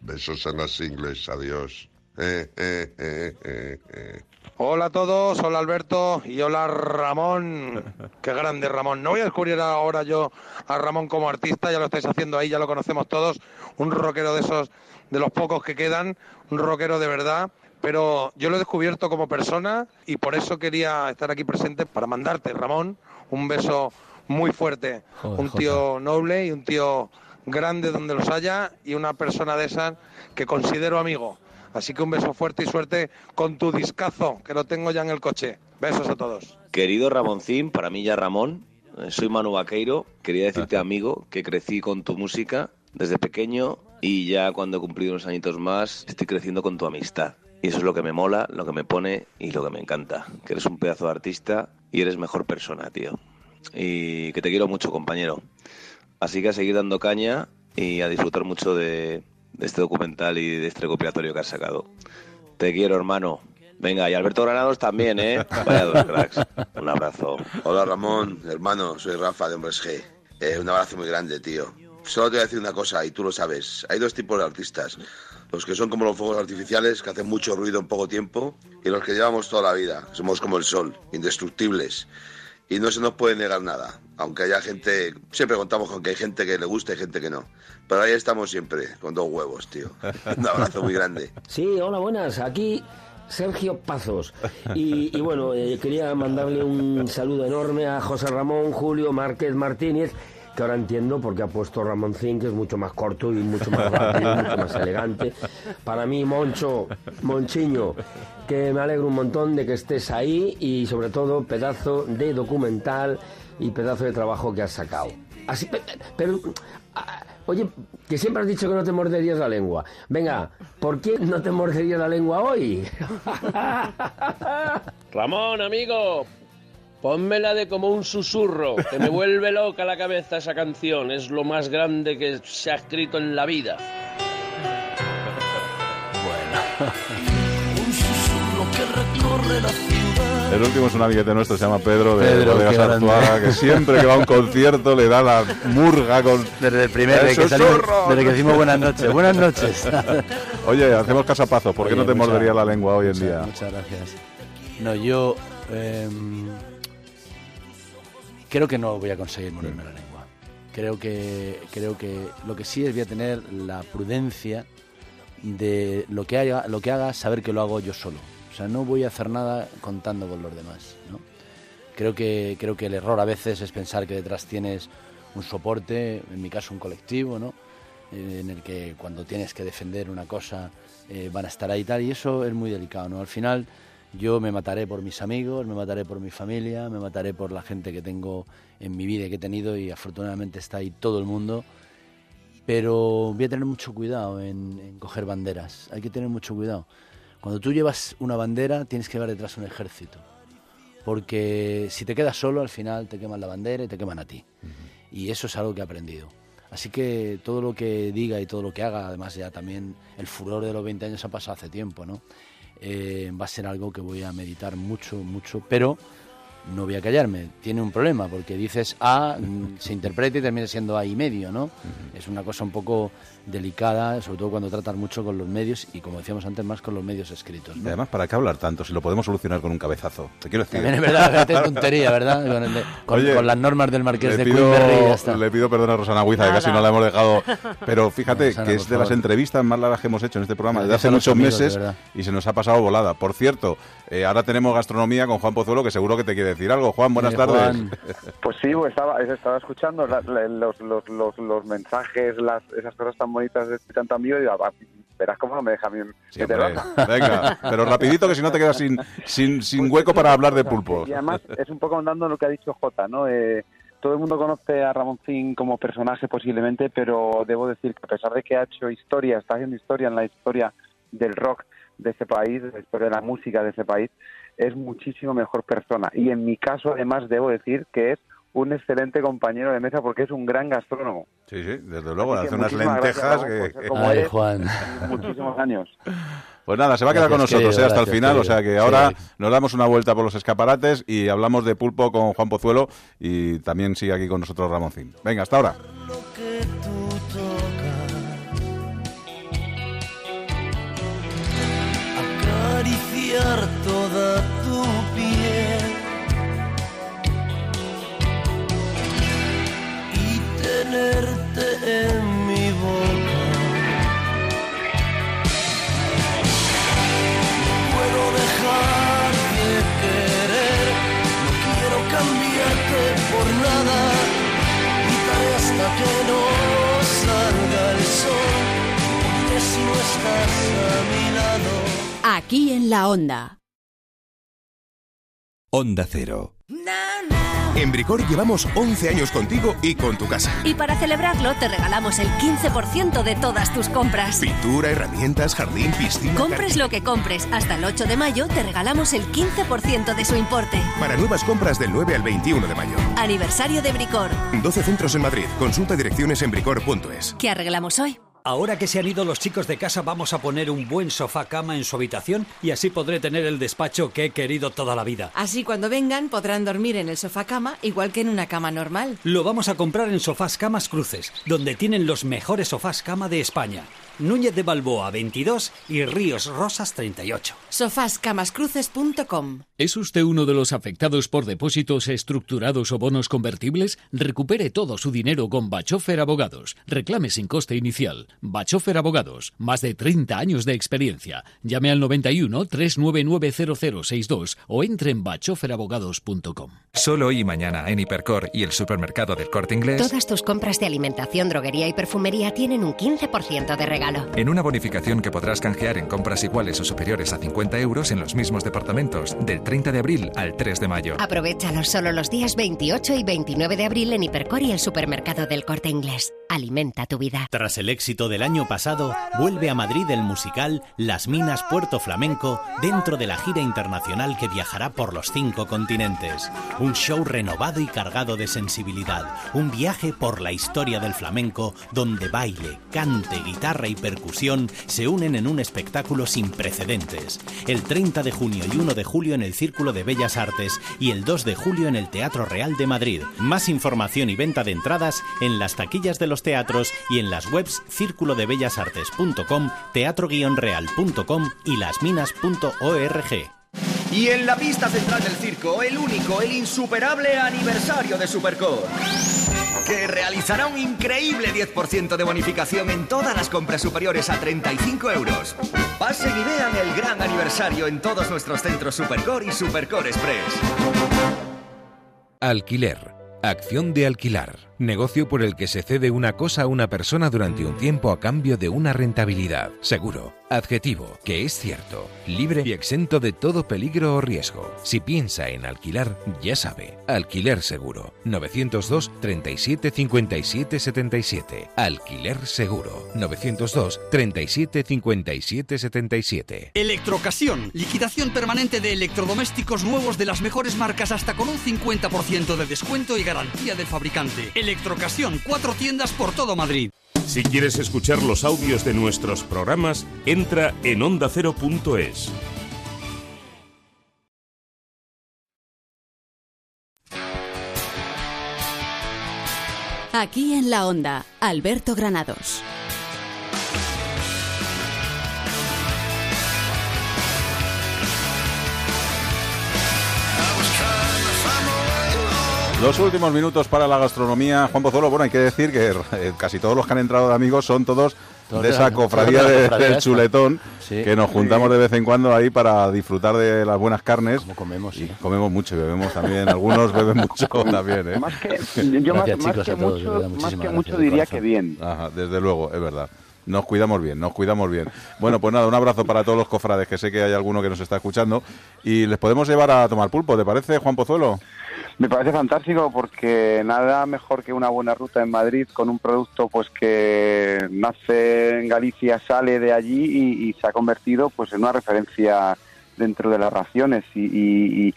Besos en las ingles, adiós. Eh, eh, eh. Hola a todos, hola Alberto y hola Ramón. Qué grande Ramón. No voy a descubrir ahora yo a Ramón como artista, ya lo estáis haciendo ahí, ya lo conocemos todos. Un rockero de esos, de los pocos que quedan, un rockero de verdad. Pero yo lo he descubierto como persona y por eso quería estar aquí presente para mandarte, Ramón, un beso muy fuerte. Joder, un tío noble y un tío grande donde los haya y una persona de esas que considero amigo. Así que un beso fuerte y suerte con tu discazo, que lo tengo ya en el coche. Besos a todos. Querido Ramoncín, para mí ya Ramón, eh, soy Manu Vaqueiro, quería decirte amigo que crecí con tu música desde pequeño y ya cuando he cumplido unos añitos más estoy creciendo con tu amistad. Y eso es lo que me mola, lo que me pone y lo que me encanta. Que eres un pedazo de artista y eres mejor persona, tío. Y que te quiero mucho, compañero. Así que a seguir dando caña y a disfrutar mucho de, este documental y de este recopilatorio que has sacado. Te quiero, hermano. Venga, y Alberto Granados también, ¿eh? Vaya dos cracks. Un abrazo. Hola Ramón, hermano, soy Rafa de Hombres G. Eh, un abrazo muy grande, tío. Solo te voy a decir una cosa, y tú lo sabes. Hay dos tipos de artistas. Los que son como los fuegos artificiales, que hacen mucho ruido en poco tiempo, y los que llevamos toda la vida. Somos como el sol, indestructibles. Y no se nos puede negar nada. Aunque haya gente, siempre contamos con que hay gente que le gusta y gente que no. Pero ahí estamos siempre, con dos huevos, tío. Un abrazo muy grande. Sí, hola, buenas. Aquí Sergio Pazos. Y, y bueno, eh, quería mandarle un saludo enorme a José Ramón Julio Márquez Martínez, que ahora entiendo porque ha puesto Ramoncín, que es mucho más corto y mucho más rápido, mucho más elegante. Para mí, Moncho, Monchiño, que me alegro un montón de que estés ahí y sobre todo pedazo de documental y pedazo de trabajo que has sacado. Así, pe- pero, ah, Oye, que siempre has dicho que no te morderías la lengua. Venga, ¿por qué no te morderías la lengua hoy? Ramón, amigo, ponmela de como un susurro, que me vuelve loca la cabeza esa canción. Es lo más grande que se ha escrito en la vida. Un susurro que recorre la ciudad. El último es un amiguete nuestro, se llama Pedro de Pedro, Bodegas que siempre que va a un concierto le da la murga con... Desde el primer, desde que, salimos- desde que decimos buenas noches. Buenas noches. Oye, hacemos Pazo, ¿por qué Oye, no te mordería la lengua hoy en día? Muchas gracias. No, yo em, creo que no voy a conseguir morderme la lengua. Creo que, creo que lo que sí es voy a tener la prudencia de lo que haga, lo que haga, saber que lo hago yo solo. O sea, no voy a hacer nada contando con los demás. ¿no? Creo que, creo que el error a veces es pensar que detrás tienes un soporte, en mi caso un colectivo, ¿no? Eh, en el que cuando tienes que defender una cosa eh, van a estar ahí y tal, y eso es muy delicado, ¿no? Al final yo me mataré por mis amigos, me mataré por mi familia, me mataré por la gente que tengo en mi vida y que he tenido y afortunadamente está ahí todo el mundo, pero voy a tener mucho cuidado en, en coger banderas, hay que tener mucho cuidado. Cuando tú llevas una bandera tienes que llevar detrás un ejército, porque si te quedas solo al final te queman la bandera y te queman a ti. Y eso es algo que he aprendido. Así que todo lo que diga y todo lo que haga, además ya también el furor de los 20 años ha pasado hace tiempo, ¿no? Eh, va a ser algo que voy a meditar mucho, mucho, pero no voy a callarme. Tiene un problema, porque dices A, mm, se interpreta y termina siendo A y medio, ¿no? Es una cosa un poco delicada, sobre todo cuando tratas mucho con los medios y, como decíamos antes, más con los medios escritos. Y ¿no? además, ¿para qué hablar tanto si lo podemos solucionar con un cabezazo? Te quiero decir. También es verdad, qué tontería, ¿verdad? Con, el de- con- Oye, con las normas del Marqués le de pido, ya está. Le pido perdón a Rosana Huiza, que casi no la hemos dejado. Pero fíjate Rosana, que es de las favor. entrevistas más largas que hemos hecho en este programa desde hace muchos amigos, meses y se nos ha pasado volada. Por cierto, eh, ahora tenemos gastronomía con Juan Pozuelo, que seguro que te quiere decir algo. Juan, buenas Eh, tardes. Juan. Pues sí, pues estaba, estaba escuchando la- la- los, los, los, los mensajes, las, esas cosas tan bonitas de este tanto amigo y "Ah, verás cómo no me deja Sí, baza". Venga, pero rapidito que si no te quedas sin, sin, sin hueco para hablar de pulpos. Y además es un poco andando lo que ha dicho Jota, ¿no? Eh, todo el mundo conoce a Ramoncín como personaje posiblemente, pero debo decir que a pesar de que ha hecho historia, está haciendo historia en la historia del rock de ese país, de la historia de la música de ese país, es muchísimo mejor persona. Y en mi caso, además, debo decir que es un excelente compañero de mesa porque es un gran gastrónomo. Sí, sí, desde luego, Así que hace unas lentejas gracias, que... como Ay, eres Juan. Muchísimos años. Pues nada, se va a quedar con nosotros querido, eh, hasta el final, o sea que ahora Sí. nos damos una vuelta por los escaparates y hablamos de pulpo con Juan Pozuelo y también sigue aquí con nosotros Ramoncín. Venga, hasta ahora. toda estás a mi lado. Aquí en la onda. Onda Cero. En Bricor llevamos 11 años contigo y con tu casa. Y para celebrarlo te regalamos el 15% de todas tus compras. Pintura, herramientas, jardín, piscina. Compres lo que compres, hasta el 8 de mayo te regalamos el 15% de su importe. Para nuevas compras del 9 al 21 de mayo. Aniversario de Bricor. 12 centros en Madrid. Consulta direcciones en bricor.es. ¿Qué arreglamos hoy? Ahora que se han ido los chicos de casa, vamos a poner un buen sofá cama en su habitación y así podré tener el despacho que he querido toda la vida. Así cuando vengan podrán dormir en el sofá cama igual que en una cama normal. Lo vamos a comprar en Sofás Camas Cruces, donde tienen los mejores sofás cama de España. Núñez de Balboa 22 y Ríos Rosas 38. Sofáscamascruces.com ¿Es usted uno de los afectados por depósitos estructurados o bonos convertibles? Recupere todo su dinero con Bachofer Abogados. Reclame sin coste inicial. Bachofer Abogados. Más de 30 años de experiencia. Llame al 91 399 0062 o entre en bachoferabogados.com. Solo hoy y mañana en Hipercor y el supermercado del Corte Inglés, Todas tus compras de alimentación, droguería y perfumería tienen un 15% de regalo. En una bonificación que podrás canjear en compras iguales o superiores a 50 euros en los mismos departamentos, del 30 de abril al 3 de mayo. Aprovechalo solo los días 28 y 29 de abril en Hipercor y el supermercado del Corte Inglés. alimenta tu vida. Tras el éxito del año pasado, vuelve a Madrid el musical Las Minas Puerto Flamenco dentro de la gira internacional que viajará por los cinco continentes. Un show renovado y cargado de sensibilidad. Un viaje por la historia del flamenco donde baile, cante, guitarra y percusión se unen en un espectáculo sin precedentes. El 30 de junio y 1 de julio en el Círculo de Bellas Artes y el 2 de julio en el Teatro Real de Madrid. Más información y venta de entradas en las taquillas de los teatros y en las webs círculodebellasartes.com, teatro-real.com y lasminas.org. Y en la pista central del circo, el único, el insuperable aniversario de Supercore. Que realizará un increíble 10% de bonificación en todas las compras superiores a 35 euros. Pasen y vean el gran aniversario en todos nuestros centros Supercore y Supercore Express. Alquiler. Acción de alquilar. Negocio por el que se cede una cosa a una persona durante un tiempo a cambio de una rentabilidad. Seguro. Adjetivo. Que es cierto. Libre y exento de todo peligro o riesgo. Si piensa en alquilar, ya sabe. Alquiler seguro. 902 37 57 77. Alquiler seguro. 902 37 57 77. Electrocasión. Liquidación permanente de electrodomésticos nuevos de las mejores marcas hasta con un 50% de descuento y garantía del fabricante. Electrocasión. Cuatro tiendas por todo Madrid. Si quieres escuchar los audios de nuestros programas, entra en ondacero.es. Aquí en la onda, Alberto Granados. Los últimos minutos para la gastronomía. Juan Pozuelo, bueno, hay que decir que eh, casi todos los que han entrado de amigos son todos de de esa cofradía de del chuletón, Sí. que nos juntamos de vez en cuando ahí para disfrutar de las buenas carnes. comemos, Y comemos mucho y bebemos también. Algunos beben mucho también, ¿eh? Más que, yo más, más que mucho, más que mucho diría que bien. Ajá, desde luego, es verdad. Nos cuidamos bien, nos cuidamos bien. Bueno, pues nada, un abrazo para todos los cofrades, que sé que hay alguno que nos está escuchando. Y les podemos llevar a tomar pulpo, ¿te parece, Juan Pozuelo? Me parece fantástico porque nada mejor que una buena ruta en Madrid con un producto pues que nace en Galicia, sale de allí y, se ha convertido pues en una referencia dentro de las raciones y- y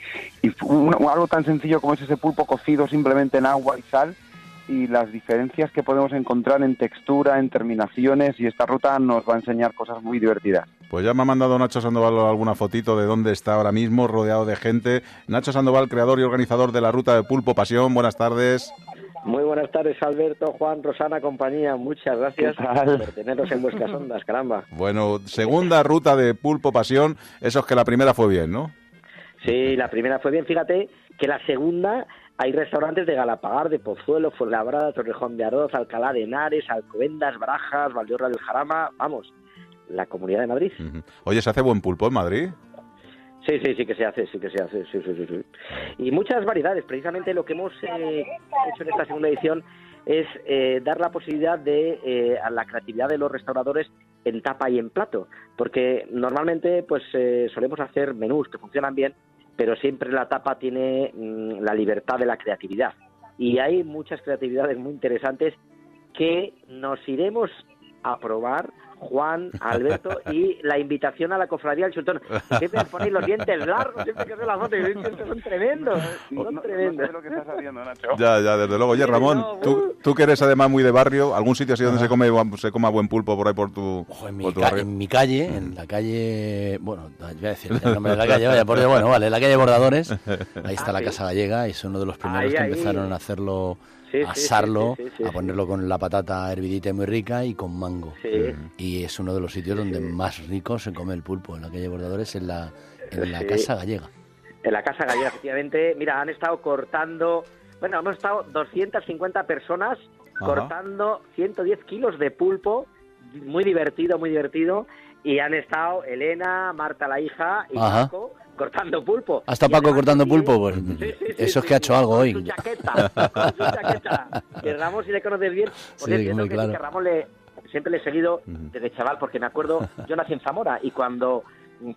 un- algo tan sencillo como es ese pulpo cocido simplemente en agua y sal y las diferencias que podemos encontrar en textura, en terminaciones y esta ruta nos va a enseñar cosas muy divertidas. Pues ya me ha mandado Nacho Sandoval alguna fotito de dónde está ahora mismo, rodeado de gente. Nacho Sandoval, creador y organizador de la ruta de Pulpo Pasión. Buenas tardes. Muy buenas tardes, Alberto, Juan, Rosana, compañía. Muchas gracias por tenernos en vuestras ondas, caramba. Bueno, segunda ruta de Pulpo Pasión. Eso es que la primera fue bien, ¿no? Sí, la primera fue bien. Fíjate que la segunda hay restaurantes de Galapagar, de Pozuelo, Fuenlabrada, Torrejón de Ardoz, Alcalá de Henares, Alcobendas, Brajas, Valdeorra del Jarama. Vamos, la Comunidad de Madrid. Oye, ¿se hace buen pulpo en Madrid? Sí, sí, sí que se hace, sí que se hace, sí, sí, sí, sí. Y muchas variedades. Precisamente lo que hemos eh, hecho en esta segunda edición es eh, dar la posibilidad de eh, a la creatividad de los restauradores en tapa y en plato, porque normalmente pues eh, solemos hacer menús que funcionan bien, pero siempre la tapa tiene mm, la libertad de la creatividad. Y hay muchas creatividades muy interesantes que nos iremos a probar Juan, Alberto y la invitación a la cofradía del Sultán. Siempre ponéis los dientes largos, siempre que fotos, y digo, "Estos son tremendos, son tremendos. Ya, ya, desde luego. Oye, Ramón, tú, tú que eres además muy de barrio, ¿algún sitio así donde se come se coma buen pulpo por ahí por tu, En mi, por tu ca- barrio? en mi calle, en la calle, bueno, voy a decir el nombre de la calle, vaya, por Dios, bueno, vale, la calle Bordadores, ahí está la Casa Gallega y es uno de los primeros Ahí, que ahí. empezaron a hacerlo, Sí, asarlo, sí, a ponerlo con la patata hervidita y muy rica y con mango. Y es uno de los sitios donde más rico se come el pulpo, en la calle Bordadores, en la, en la. Casa Gallega. En la Casa Gallega, efectivamente. Mira, han estado cortando, bueno, hemos estado 250 personas Ajá. cortando 110 kilos de pulpo, muy divertido, muy divertido. Y han estado Elena, Marta la hija y Ajá. Cortando pulpo. ¿Hasta Paco cortando pulpo? Pues eso es que ha hecho algo hoy. chaqueta, con su chaqueta. Que Ramos, si le conoces bien, Sí, porque entiendo que, claro. que Ramos le, siempre le he seguido desde chaval, porque me acuerdo, yo nací en Zamora y cuando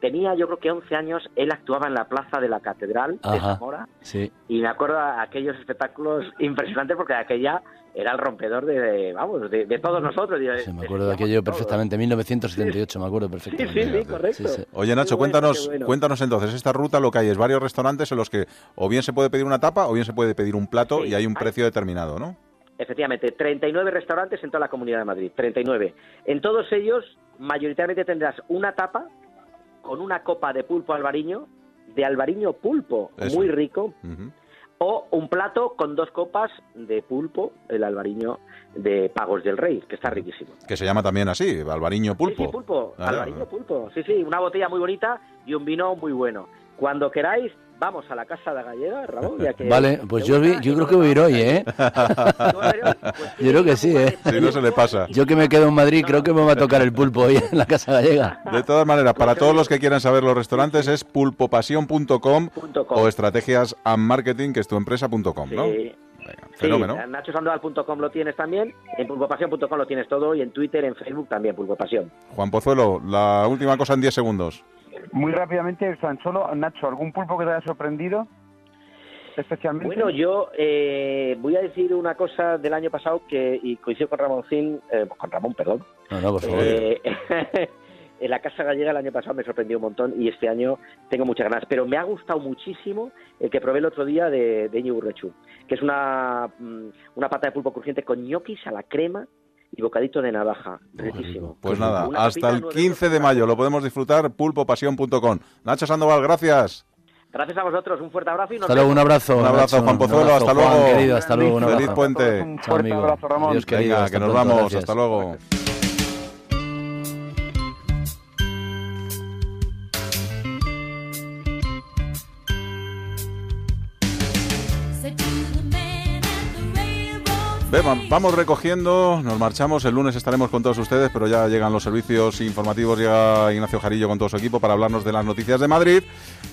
tenía yo creo que 11 años, él actuaba en la plaza de la Catedral de. Zamora Sí. y me acuerdo a aquellos espectáculos impresionantes porque aquella era el rompedor de, de, vamos, de, de todos nosotros. Sí, me acuerdo de aquello perfectamente, 1978, me acuerdo perfectamente. Sí, sí, correcto. Sí, sí. Oye, Nacho, bueno, cuéntanos, bueno. cuéntanos entonces, esta ruta lo que hay es varios restaurantes en los que o bien se puede pedir una tapa o bien se puede pedir un plato y hay un precio determinado, ¿no? Efectivamente, 39 restaurantes en toda la Comunidad de Madrid, 39. En todos ellos, mayoritariamente tendrás una tapa con una copa de pulpo albariño, de albariño pulpo, Eso. muy rico, o un plato con dos copas de pulpo, el albariño de Pagos del Rey, que está riquísimo. Que se llama también así, albariño pulpo. Sí, sí, pulpo, Ah, albariño pulpo. Sí, sí, una botella muy bonita y un vino muy bueno. Cuando queráis, vamos a la Casa de Gallega, Ramón, ya que... Vale, pues yo, vi- yo creo que voy a ir hoy, ¿eh? Yo creo que sí, ¿eh? Si no se le pasa. Yo que me quedo en Madrid, creo que me va a tocar el pulpo hoy en la Casa Gallega. De todas maneras, para todos los que quieran saber los restaurantes es pulpopasión.com o estrategias and marketing, que es tu empresa.com, ¿no? Sí. Fenómeno. Sí, en nachosandoval.com lo tienes también, en pulpopasión.com lo tienes todo y en Twitter, en Facebook también, pulpopasión. Juan Pozuelo, la última cosa en 10 segundos. Muy rápidamente, San Solo, Nacho, ¿algún pulpo que te haya sorprendido? Especialmente. Bueno, yo eh, voy a decir una cosa del año pasado que y coincido con Ramoncín, eh, con Ramón, perdón. No, no, por favor. Eh, en la Casa Gallega el año pasado me sorprendió un montón y este año tengo muchas ganas. Pero me ha gustado muchísimo el que probé el otro día de, de Íñigo Urrechu, que es una, mm, una pata de pulpo crujiente con ñoquis a la crema y bocadito de navaja. Riquísimo. Pues nada, Una hasta el nueve 15 de mayo lo podemos disfrutar, pulpopasión.com. Nacho Sandoval, gracias. Gracias a vosotros, un fuerte abrazo y nos Hasta luego, un abrazo. Un abrazo, Nacho, Juan Pozuelo, abrazo, hasta Juan, luego. querido, hasta luego, un Feliz abrazo. puente. Un fuerte abrazo, Ramón. Dios querido, Venga, que nos pronto, vamos, gracias. hasta luego. Ve, vamos recogiendo, nos marchamos, el lunes estaremos con todos ustedes, pero ya llegan los servicios informativos, llega Ignacio Jarillo con todo su equipo para hablarnos de las noticias de Madrid.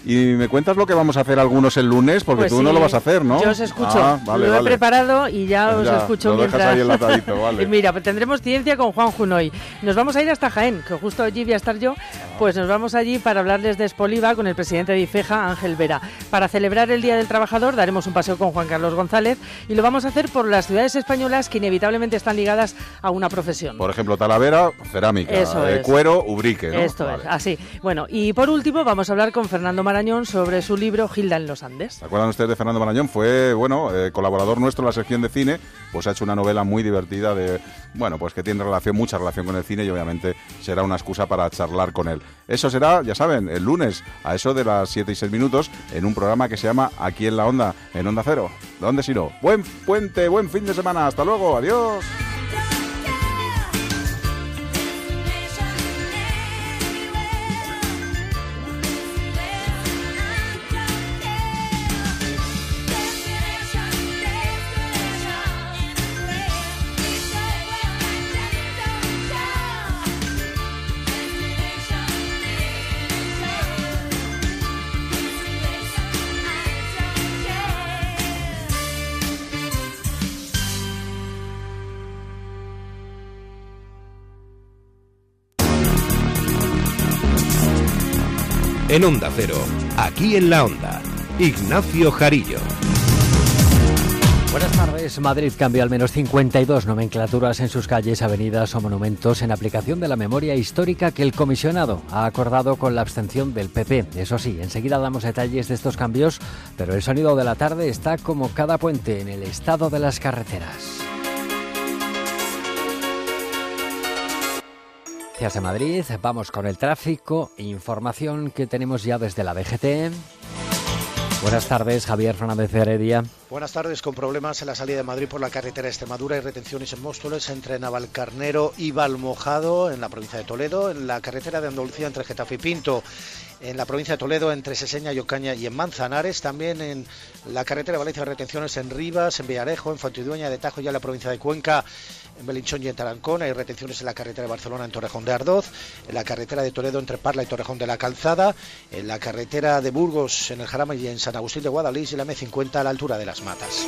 Y me cuentas lo que vamos a hacer algunos el lunes, porque Pues tú sí, no lo vas a hacer, ¿no? Yo os escucho. Ah, vale, lo he vale. preparado y ya os Ya, escucho lo mientras. ahí enlatadito, vale. Mira, pues tendremos ciencia con Juan Junoy. Nos vamos a ir hasta Jaén, que justo allí voy a estar yo. Pues nos vamos allí para hablarles de Espoliva con el presidente de IFEJA, Ángel Vera. Para celebrar el Día del Trabajador daremos un paseo con Juan Carlos González y lo vamos a hacer por las ciudades españolas que inevitablemente están ligadas a una profesión. Por ejemplo, Talavera, cerámica, Eso eh, es. cuero, ubrique, ¿no? Esto Vale. es, así. Bueno, y por último vamos a hablar con Fernando Marañón sobre su libro Gilda en los Andes. ¿Se acuerdan ustedes de Fernando Marañón? Fue, bueno, eh, colaborador nuestro en la sección de cine, pues ha hecho una novela muy divertida de, bueno, pues que tiene relación, mucha relación con el cine y obviamente será una excusa para charlar con él. Eso será, ya saben, el lunes a eso de las 7 y 6 minutos en un programa que se llama Aquí en la Onda, en Onda Cero. ¿Dónde si no? Buen puente, buen fin de semana. Hasta luego, adiós. En Onda Cero, aquí en la Onda, Ignacio Jarillo. Buenas tardes. Madrid cambia al menos 52 nomenclaturas en sus calles, avenidas o monumentos en aplicación de la memoria histórica que el comisionado ha acordado con la abstención del PP. Eso sí, enseguida damos detalles de estos cambios, pero el sonido de la tarde está como cada puente en el estado de las carreteras. Hacia Madrid, vamos con el tráfico, información que tenemos ya desde la DGT. Buenas tardes, Javier Fernández de Heredia. Buenas tardes, con problemas en la salida de Madrid por la carretera Extremadura y retenciones en Móstoles entre Navalcarnero y Valmojado en la provincia de Toledo, en la carretera de Andalucía entre Getafe y Pinto, en la provincia de Toledo entre Seseña y Ocaña y en Manzanares, también en la carretera de Valencia retenciones en Rivas, en Villarejo, en Fontidueña de Tajo y en la provincia de Cuenca, en Belinchón y en Tarancón, hay retenciones en la carretera de Barcelona en Torrejón de Ardoz, en la carretera de Toledo entre Parla y Torrejón de la Calzada, en la carretera de Burgos en el Jarama y en San Agustín de Guadalís y la M50 a la altura de las Matas.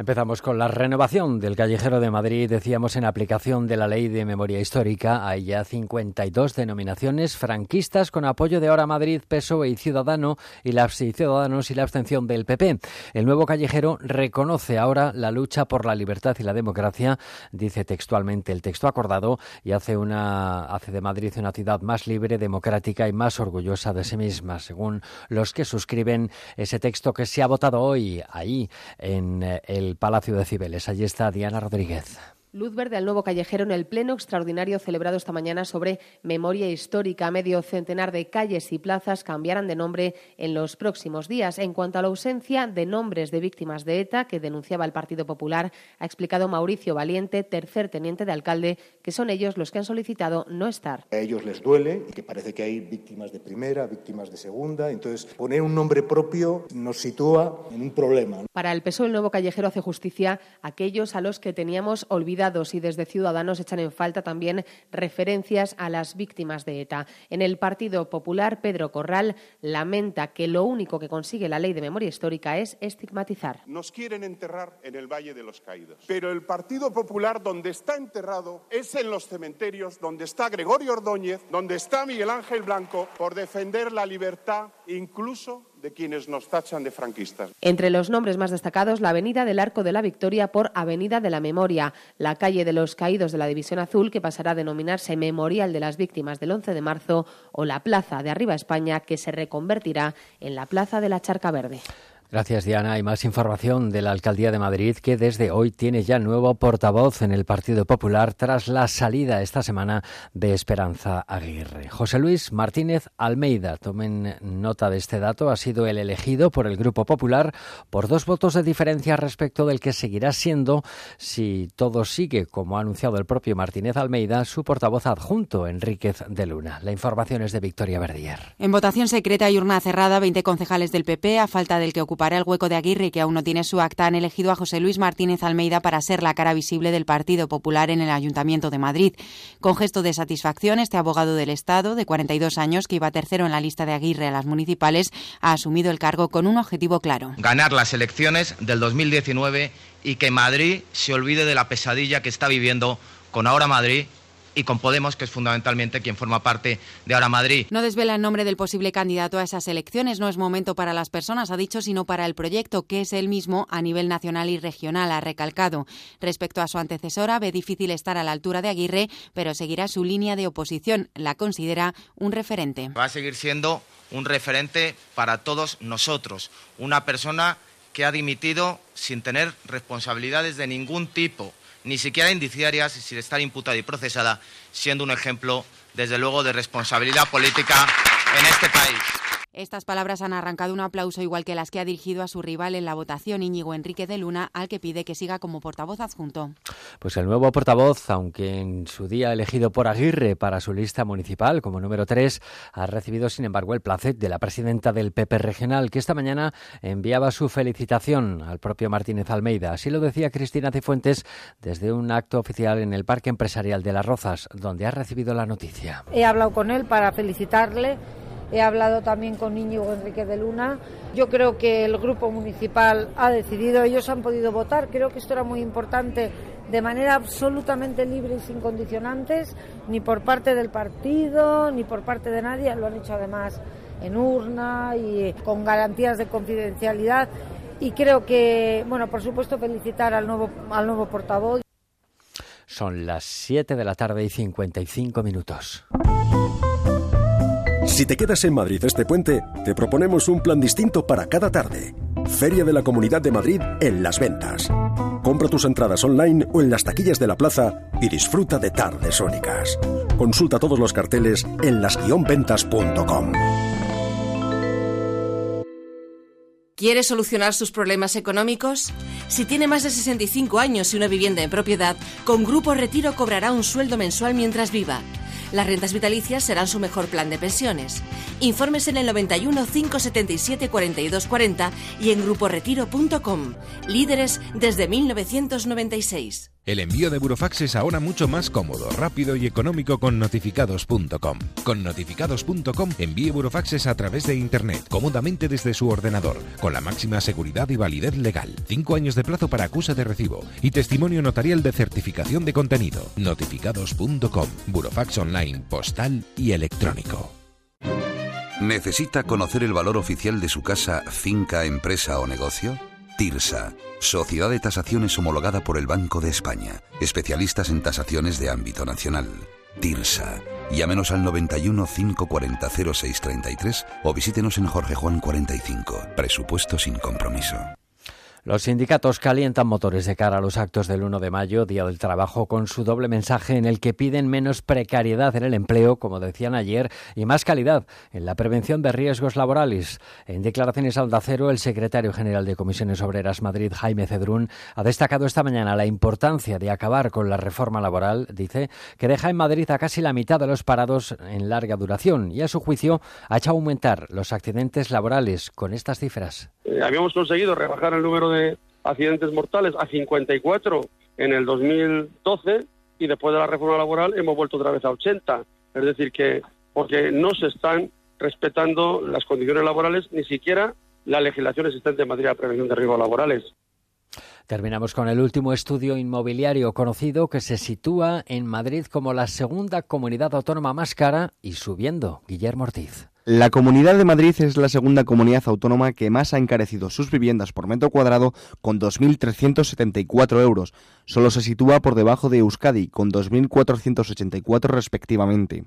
Empezamos con la renovación del callejero de Madrid. Decíamos en aplicación de la ley de memoria histórica. Hay ya 52 denominaciones franquistas con apoyo de Ahora Madrid, PSOE y Ciudadano y la, Ciudadanos y la abstención del PP. El nuevo callejero reconoce ahora la lucha por la libertad y la democracia, dice textualmente el texto acordado, y hace, una, hace de Madrid una ciudad más libre, democrática y más orgullosa de sí misma, según los que suscriben ese texto que se ha votado hoy ahí en eh, el Palacio de Cibeles. Allí está Diana Rodríguez. Luz verde al nuevo callejero en el pleno extraordinario celebrado esta mañana sobre memoria histórica. Medio centenar de calles y plazas cambiarán de nombre en los próximos días. En cuanto a la ausencia de nombres de víctimas de ETA que denunciaba el Partido Popular, ha explicado Mauricio Valiente, tercer teniente de alcalde, que son ellos los que han solicitado no estar. A ellos les duele que parece que hay víctimas de primera, víctimas de segunda. Entonces, poner un nombre propio nos sitúa en un problema. Para el PSOE, el nuevo callejero hace justicia a aquellos a los que teníamos olvidado y desde Ciudadanos echan en falta también referencias a las víctimas de ETA. En el Partido Popular, Pedro Corral lamenta que lo único que consigue la ley de memoria histórica es estigmatizar. Nos quieren enterrar en el Valle de los Caídos, pero el Partido Popular donde está enterrado es en los cementerios, donde está Gregorio Ordóñez, donde está Miguel Ángel Blanco, por defender la libertad incluso de quienes nos tachan de franquistas. Entre los nombres más destacados, la Avenida del Arco de la Victoria por Avenida de la Memoria, la calle de los Caídos de la División Azul, que pasará a denominarse Memorial de las Víctimas del 11 de marzo, o la Plaza de Arriba España, que se reconvertirá en la Plaza de la Charca Verde. Gracias, Diana. Hay más información de la Alcaldía de Madrid que desde hoy tiene ya nuevo portavoz en el Partido Popular tras la salida esta semana de Esperanza Aguirre. José Luis Martínez Almeida, tomen nota de este dato, ha sido el elegido por el Grupo Popular por dos votos de diferencia respecto del que seguirá siendo, si todo sigue como ha anunciado el propio Martínez Almeida, su portavoz adjunto, Enríquez de Luna. La información es de Victoria Verdier. En votación secreta y urna cerrada, 20 concejales del PP, a falta del que ocupa para el hueco de Aguirre, que aún no tiene su acta, han elegido a José Luis Martínez Almeida para ser la cara visible del Partido Popular en el Ayuntamiento de Madrid. Con gesto de satisfacción, este abogado del Estado, de 42 años, que iba tercero en la lista de Aguirre a las municipales, ha asumido el cargo con un objetivo claro. Ganar las elecciones del 2019 y que Madrid se olvide de la pesadilla que está viviendo con Ahora Madrid y con Podemos, que es fundamentalmente quien forma parte de Ahora Madrid. No desvela el nombre del posible candidato a esas elecciones. No es momento para las personas, ha dicho, sino para el proyecto, que es el mismo a nivel nacional y regional, ha recalcado. Respecto a su antecesora, ve difícil estar a la altura de Aguirre, pero seguirá su línea de oposición. La considera un referente. Va a seguir siendo un referente para todos nosotros. Una persona que ha dimitido sin tener responsabilidades de ningún tipo ni siquiera indiciarias sin estar imputada y procesada, siendo un ejemplo, desde luego, de responsabilidad política en este país. Estas palabras han arrancado un aplauso igual que las que ha dirigido a su rival en la votación, Íñigo Enrique de Luna, al que pide que siga como portavoz adjunto. Pues el nuevo portavoz, aunque en su día elegido por Aguirre para su lista municipal como número 3, ha recibido sin embargo el placet de la presidenta del PP regional, que esta mañana enviaba su felicitación al propio Martínez Almeida. Así lo decía Cristina Cifuentes desde un acto oficial en el Parque Empresarial de Las Rozas, donde ha recibido la noticia. He hablado con él para felicitarle He hablado también con Íñigo Enrique de Luna. Yo creo que el grupo municipal ha decidido, ellos han podido votar. Creo que esto era muy importante de manera absolutamente libre y sin condicionantes, ni por parte del partido, ni por parte de nadie. Lo han hecho además en urna y con garantías de confidencialidad. Y creo que, bueno, por supuesto, felicitar al nuevo, al nuevo portavoz. Son las 7 de la tarde y 55 minutos. Si te quedas en Madrid este puente, te proponemos un plan distinto para cada tarde. Feria de la Comunidad de Madrid en las ventas. Compra tus entradas online o en las taquillas de la plaza y disfruta de tardes únicas. Consulta todos los carteles en las-ventas.com. ¿Quiere solucionar sus problemas económicos? Si tiene más de 65 años y una vivienda en propiedad, con Grupo Retiro cobrará un sueldo mensual mientras viva. Las rentas vitalicias serán su mejor plan de pensiones. Informes en el 91 577 42 40 y en gruporetiro.com. Líderes desde 1996. El envío de Burofax es ahora mucho más cómodo, rápido y económico con notificados.com. Con notificados.com envíe Burofaxes a través de Internet, cómodamente desde su ordenador, con la máxima seguridad y validez legal. Cinco años de plazo para acusa de recibo y testimonio notarial de certificación de contenido. Notificados.com. Burofax online, postal y electrónico. ¿Necesita conocer el valor oficial de su casa, finca, empresa o negocio? TIRSA, Sociedad de Tasaciones homologada por el Banco de España, especialistas en tasaciones de ámbito nacional. TIRSA. Llámenos al 91 540 0633 o visítenos en Jorge Juan 45. Presupuesto sin compromiso. Los sindicatos calientan motores de cara a los actos del 1 de mayo, Día del Trabajo, con su doble mensaje en el que piden menos precariedad en el empleo, como decían ayer, y más calidad en la prevención de riesgos laborales. En declaraciones al Dacero, el secretario general de Comisiones Obreras Madrid, Jaime Cedrún, ha destacado esta mañana la importancia de acabar con la reforma laboral, dice, que deja en Madrid a casi la mitad de los parados en larga duración y, a su juicio, ha hecho aumentar los accidentes laborales con estas cifras. Eh, habíamos conseguido rebajar el número de accidentes mortales a 54 en el 2012 y después de la reforma laboral hemos vuelto otra vez a 80. Es decir, que porque no se están respetando las condiciones laborales, ni siquiera la legislación existente en materia de prevención de riesgos laborales. Terminamos con el último estudio inmobiliario conocido que se sitúa en Madrid como la segunda comunidad autónoma más cara y subiendo. Guillermo Ortiz. La Comunidad de Madrid es la segunda comunidad autónoma que más ha encarecido sus viviendas por metro cuadrado con 2.374 euros. Solo se sitúa por debajo de Euskadi con 2.484 respectivamente.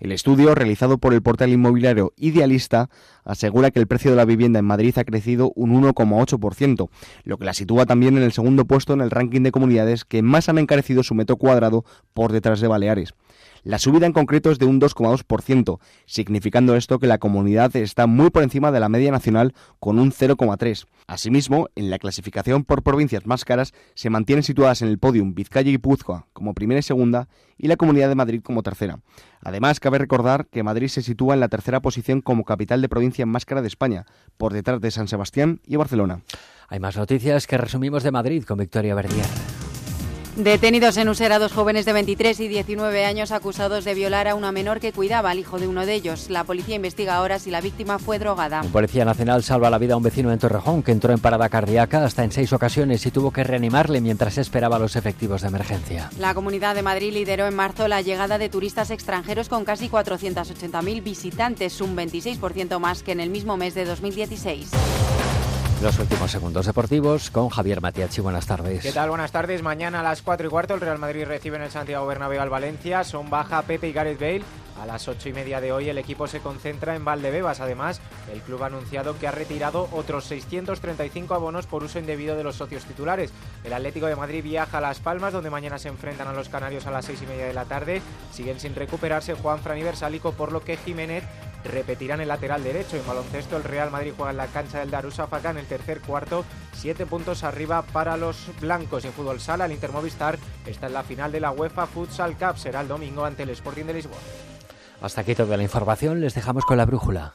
El estudio, realizado por el portal inmobiliario Idealista, asegura que el precio de la vivienda en Madrid ha crecido un 1,8%, lo que la sitúa también en el segundo puesto en el ranking de comunidades que más han encarecido su metro cuadrado por detrás de Baleares. La subida en concreto es de un 2,2%, significando esto que la comunidad está muy por encima de la media nacional con un 0,3%. Asimismo, en la clasificación por provincias más caras se mantienen situadas en el podium Vizcaya y Puzcoa como primera y segunda y la Comunidad de Madrid como tercera. Además, cabe recordar que Madrid se sitúa en la tercera posición como capital de provincia más cara de España, por detrás de San Sebastián y Barcelona. Hay más noticias que resumimos de Madrid con Victoria Verdier. Detenidos en Usera dos jóvenes de 23 y 19 años acusados de violar a una menor que cuidaba al hijo de uno de ellos. La policía investiga ahora si la víctima fue drogada. Un policía nacional salva la vida a un vecino en Torrejón que entró en parada cardíaca hasta en seis ocasiones y tuvo que reanimarle mientras esperaba los efectivos de emergencia. La Comunidad de Madrid lideró en marzo la llegada de turistas extranjeros con casi 480.000 visitantes, un 26% más que en el mismo mes de 2016. Los últimos segundos deportivos con Javier Matiachi. Buenas tardes. ¿Qué tal? Buenas tardes. Mañana a las 4 y cuarto el Real Madrid recibe en el Santiago Bernabéu al Valencia. Son baja Pepe y Gareth Bale. A las ocho y media de hoy el equipo se concentra en Valdebebas. Además, el club ha anunciado que ha retirado otros 635 abonos por uso indebido de los socios titulares. El Atlético de Madrid viaja a Las Palmas, donde mañana se enfrentan a los Canarios a las seis y media de la tarde. Siguen sin recuperarse Juan Fran y Versálico, por lo que Jiménez repetirán el lateral derecho. En baloncesto, el Real Madrid juega en la cancha del Darusafaka en el tercer cuarto, siete puntos arriba para los blancos. En fútbol sala, el Intermovistar está en la final de la UEFA Futsal Cup. Será el domingo ante el Sporting de Lisboa. Hasta aquí toda la información, les dejamos con la brújula.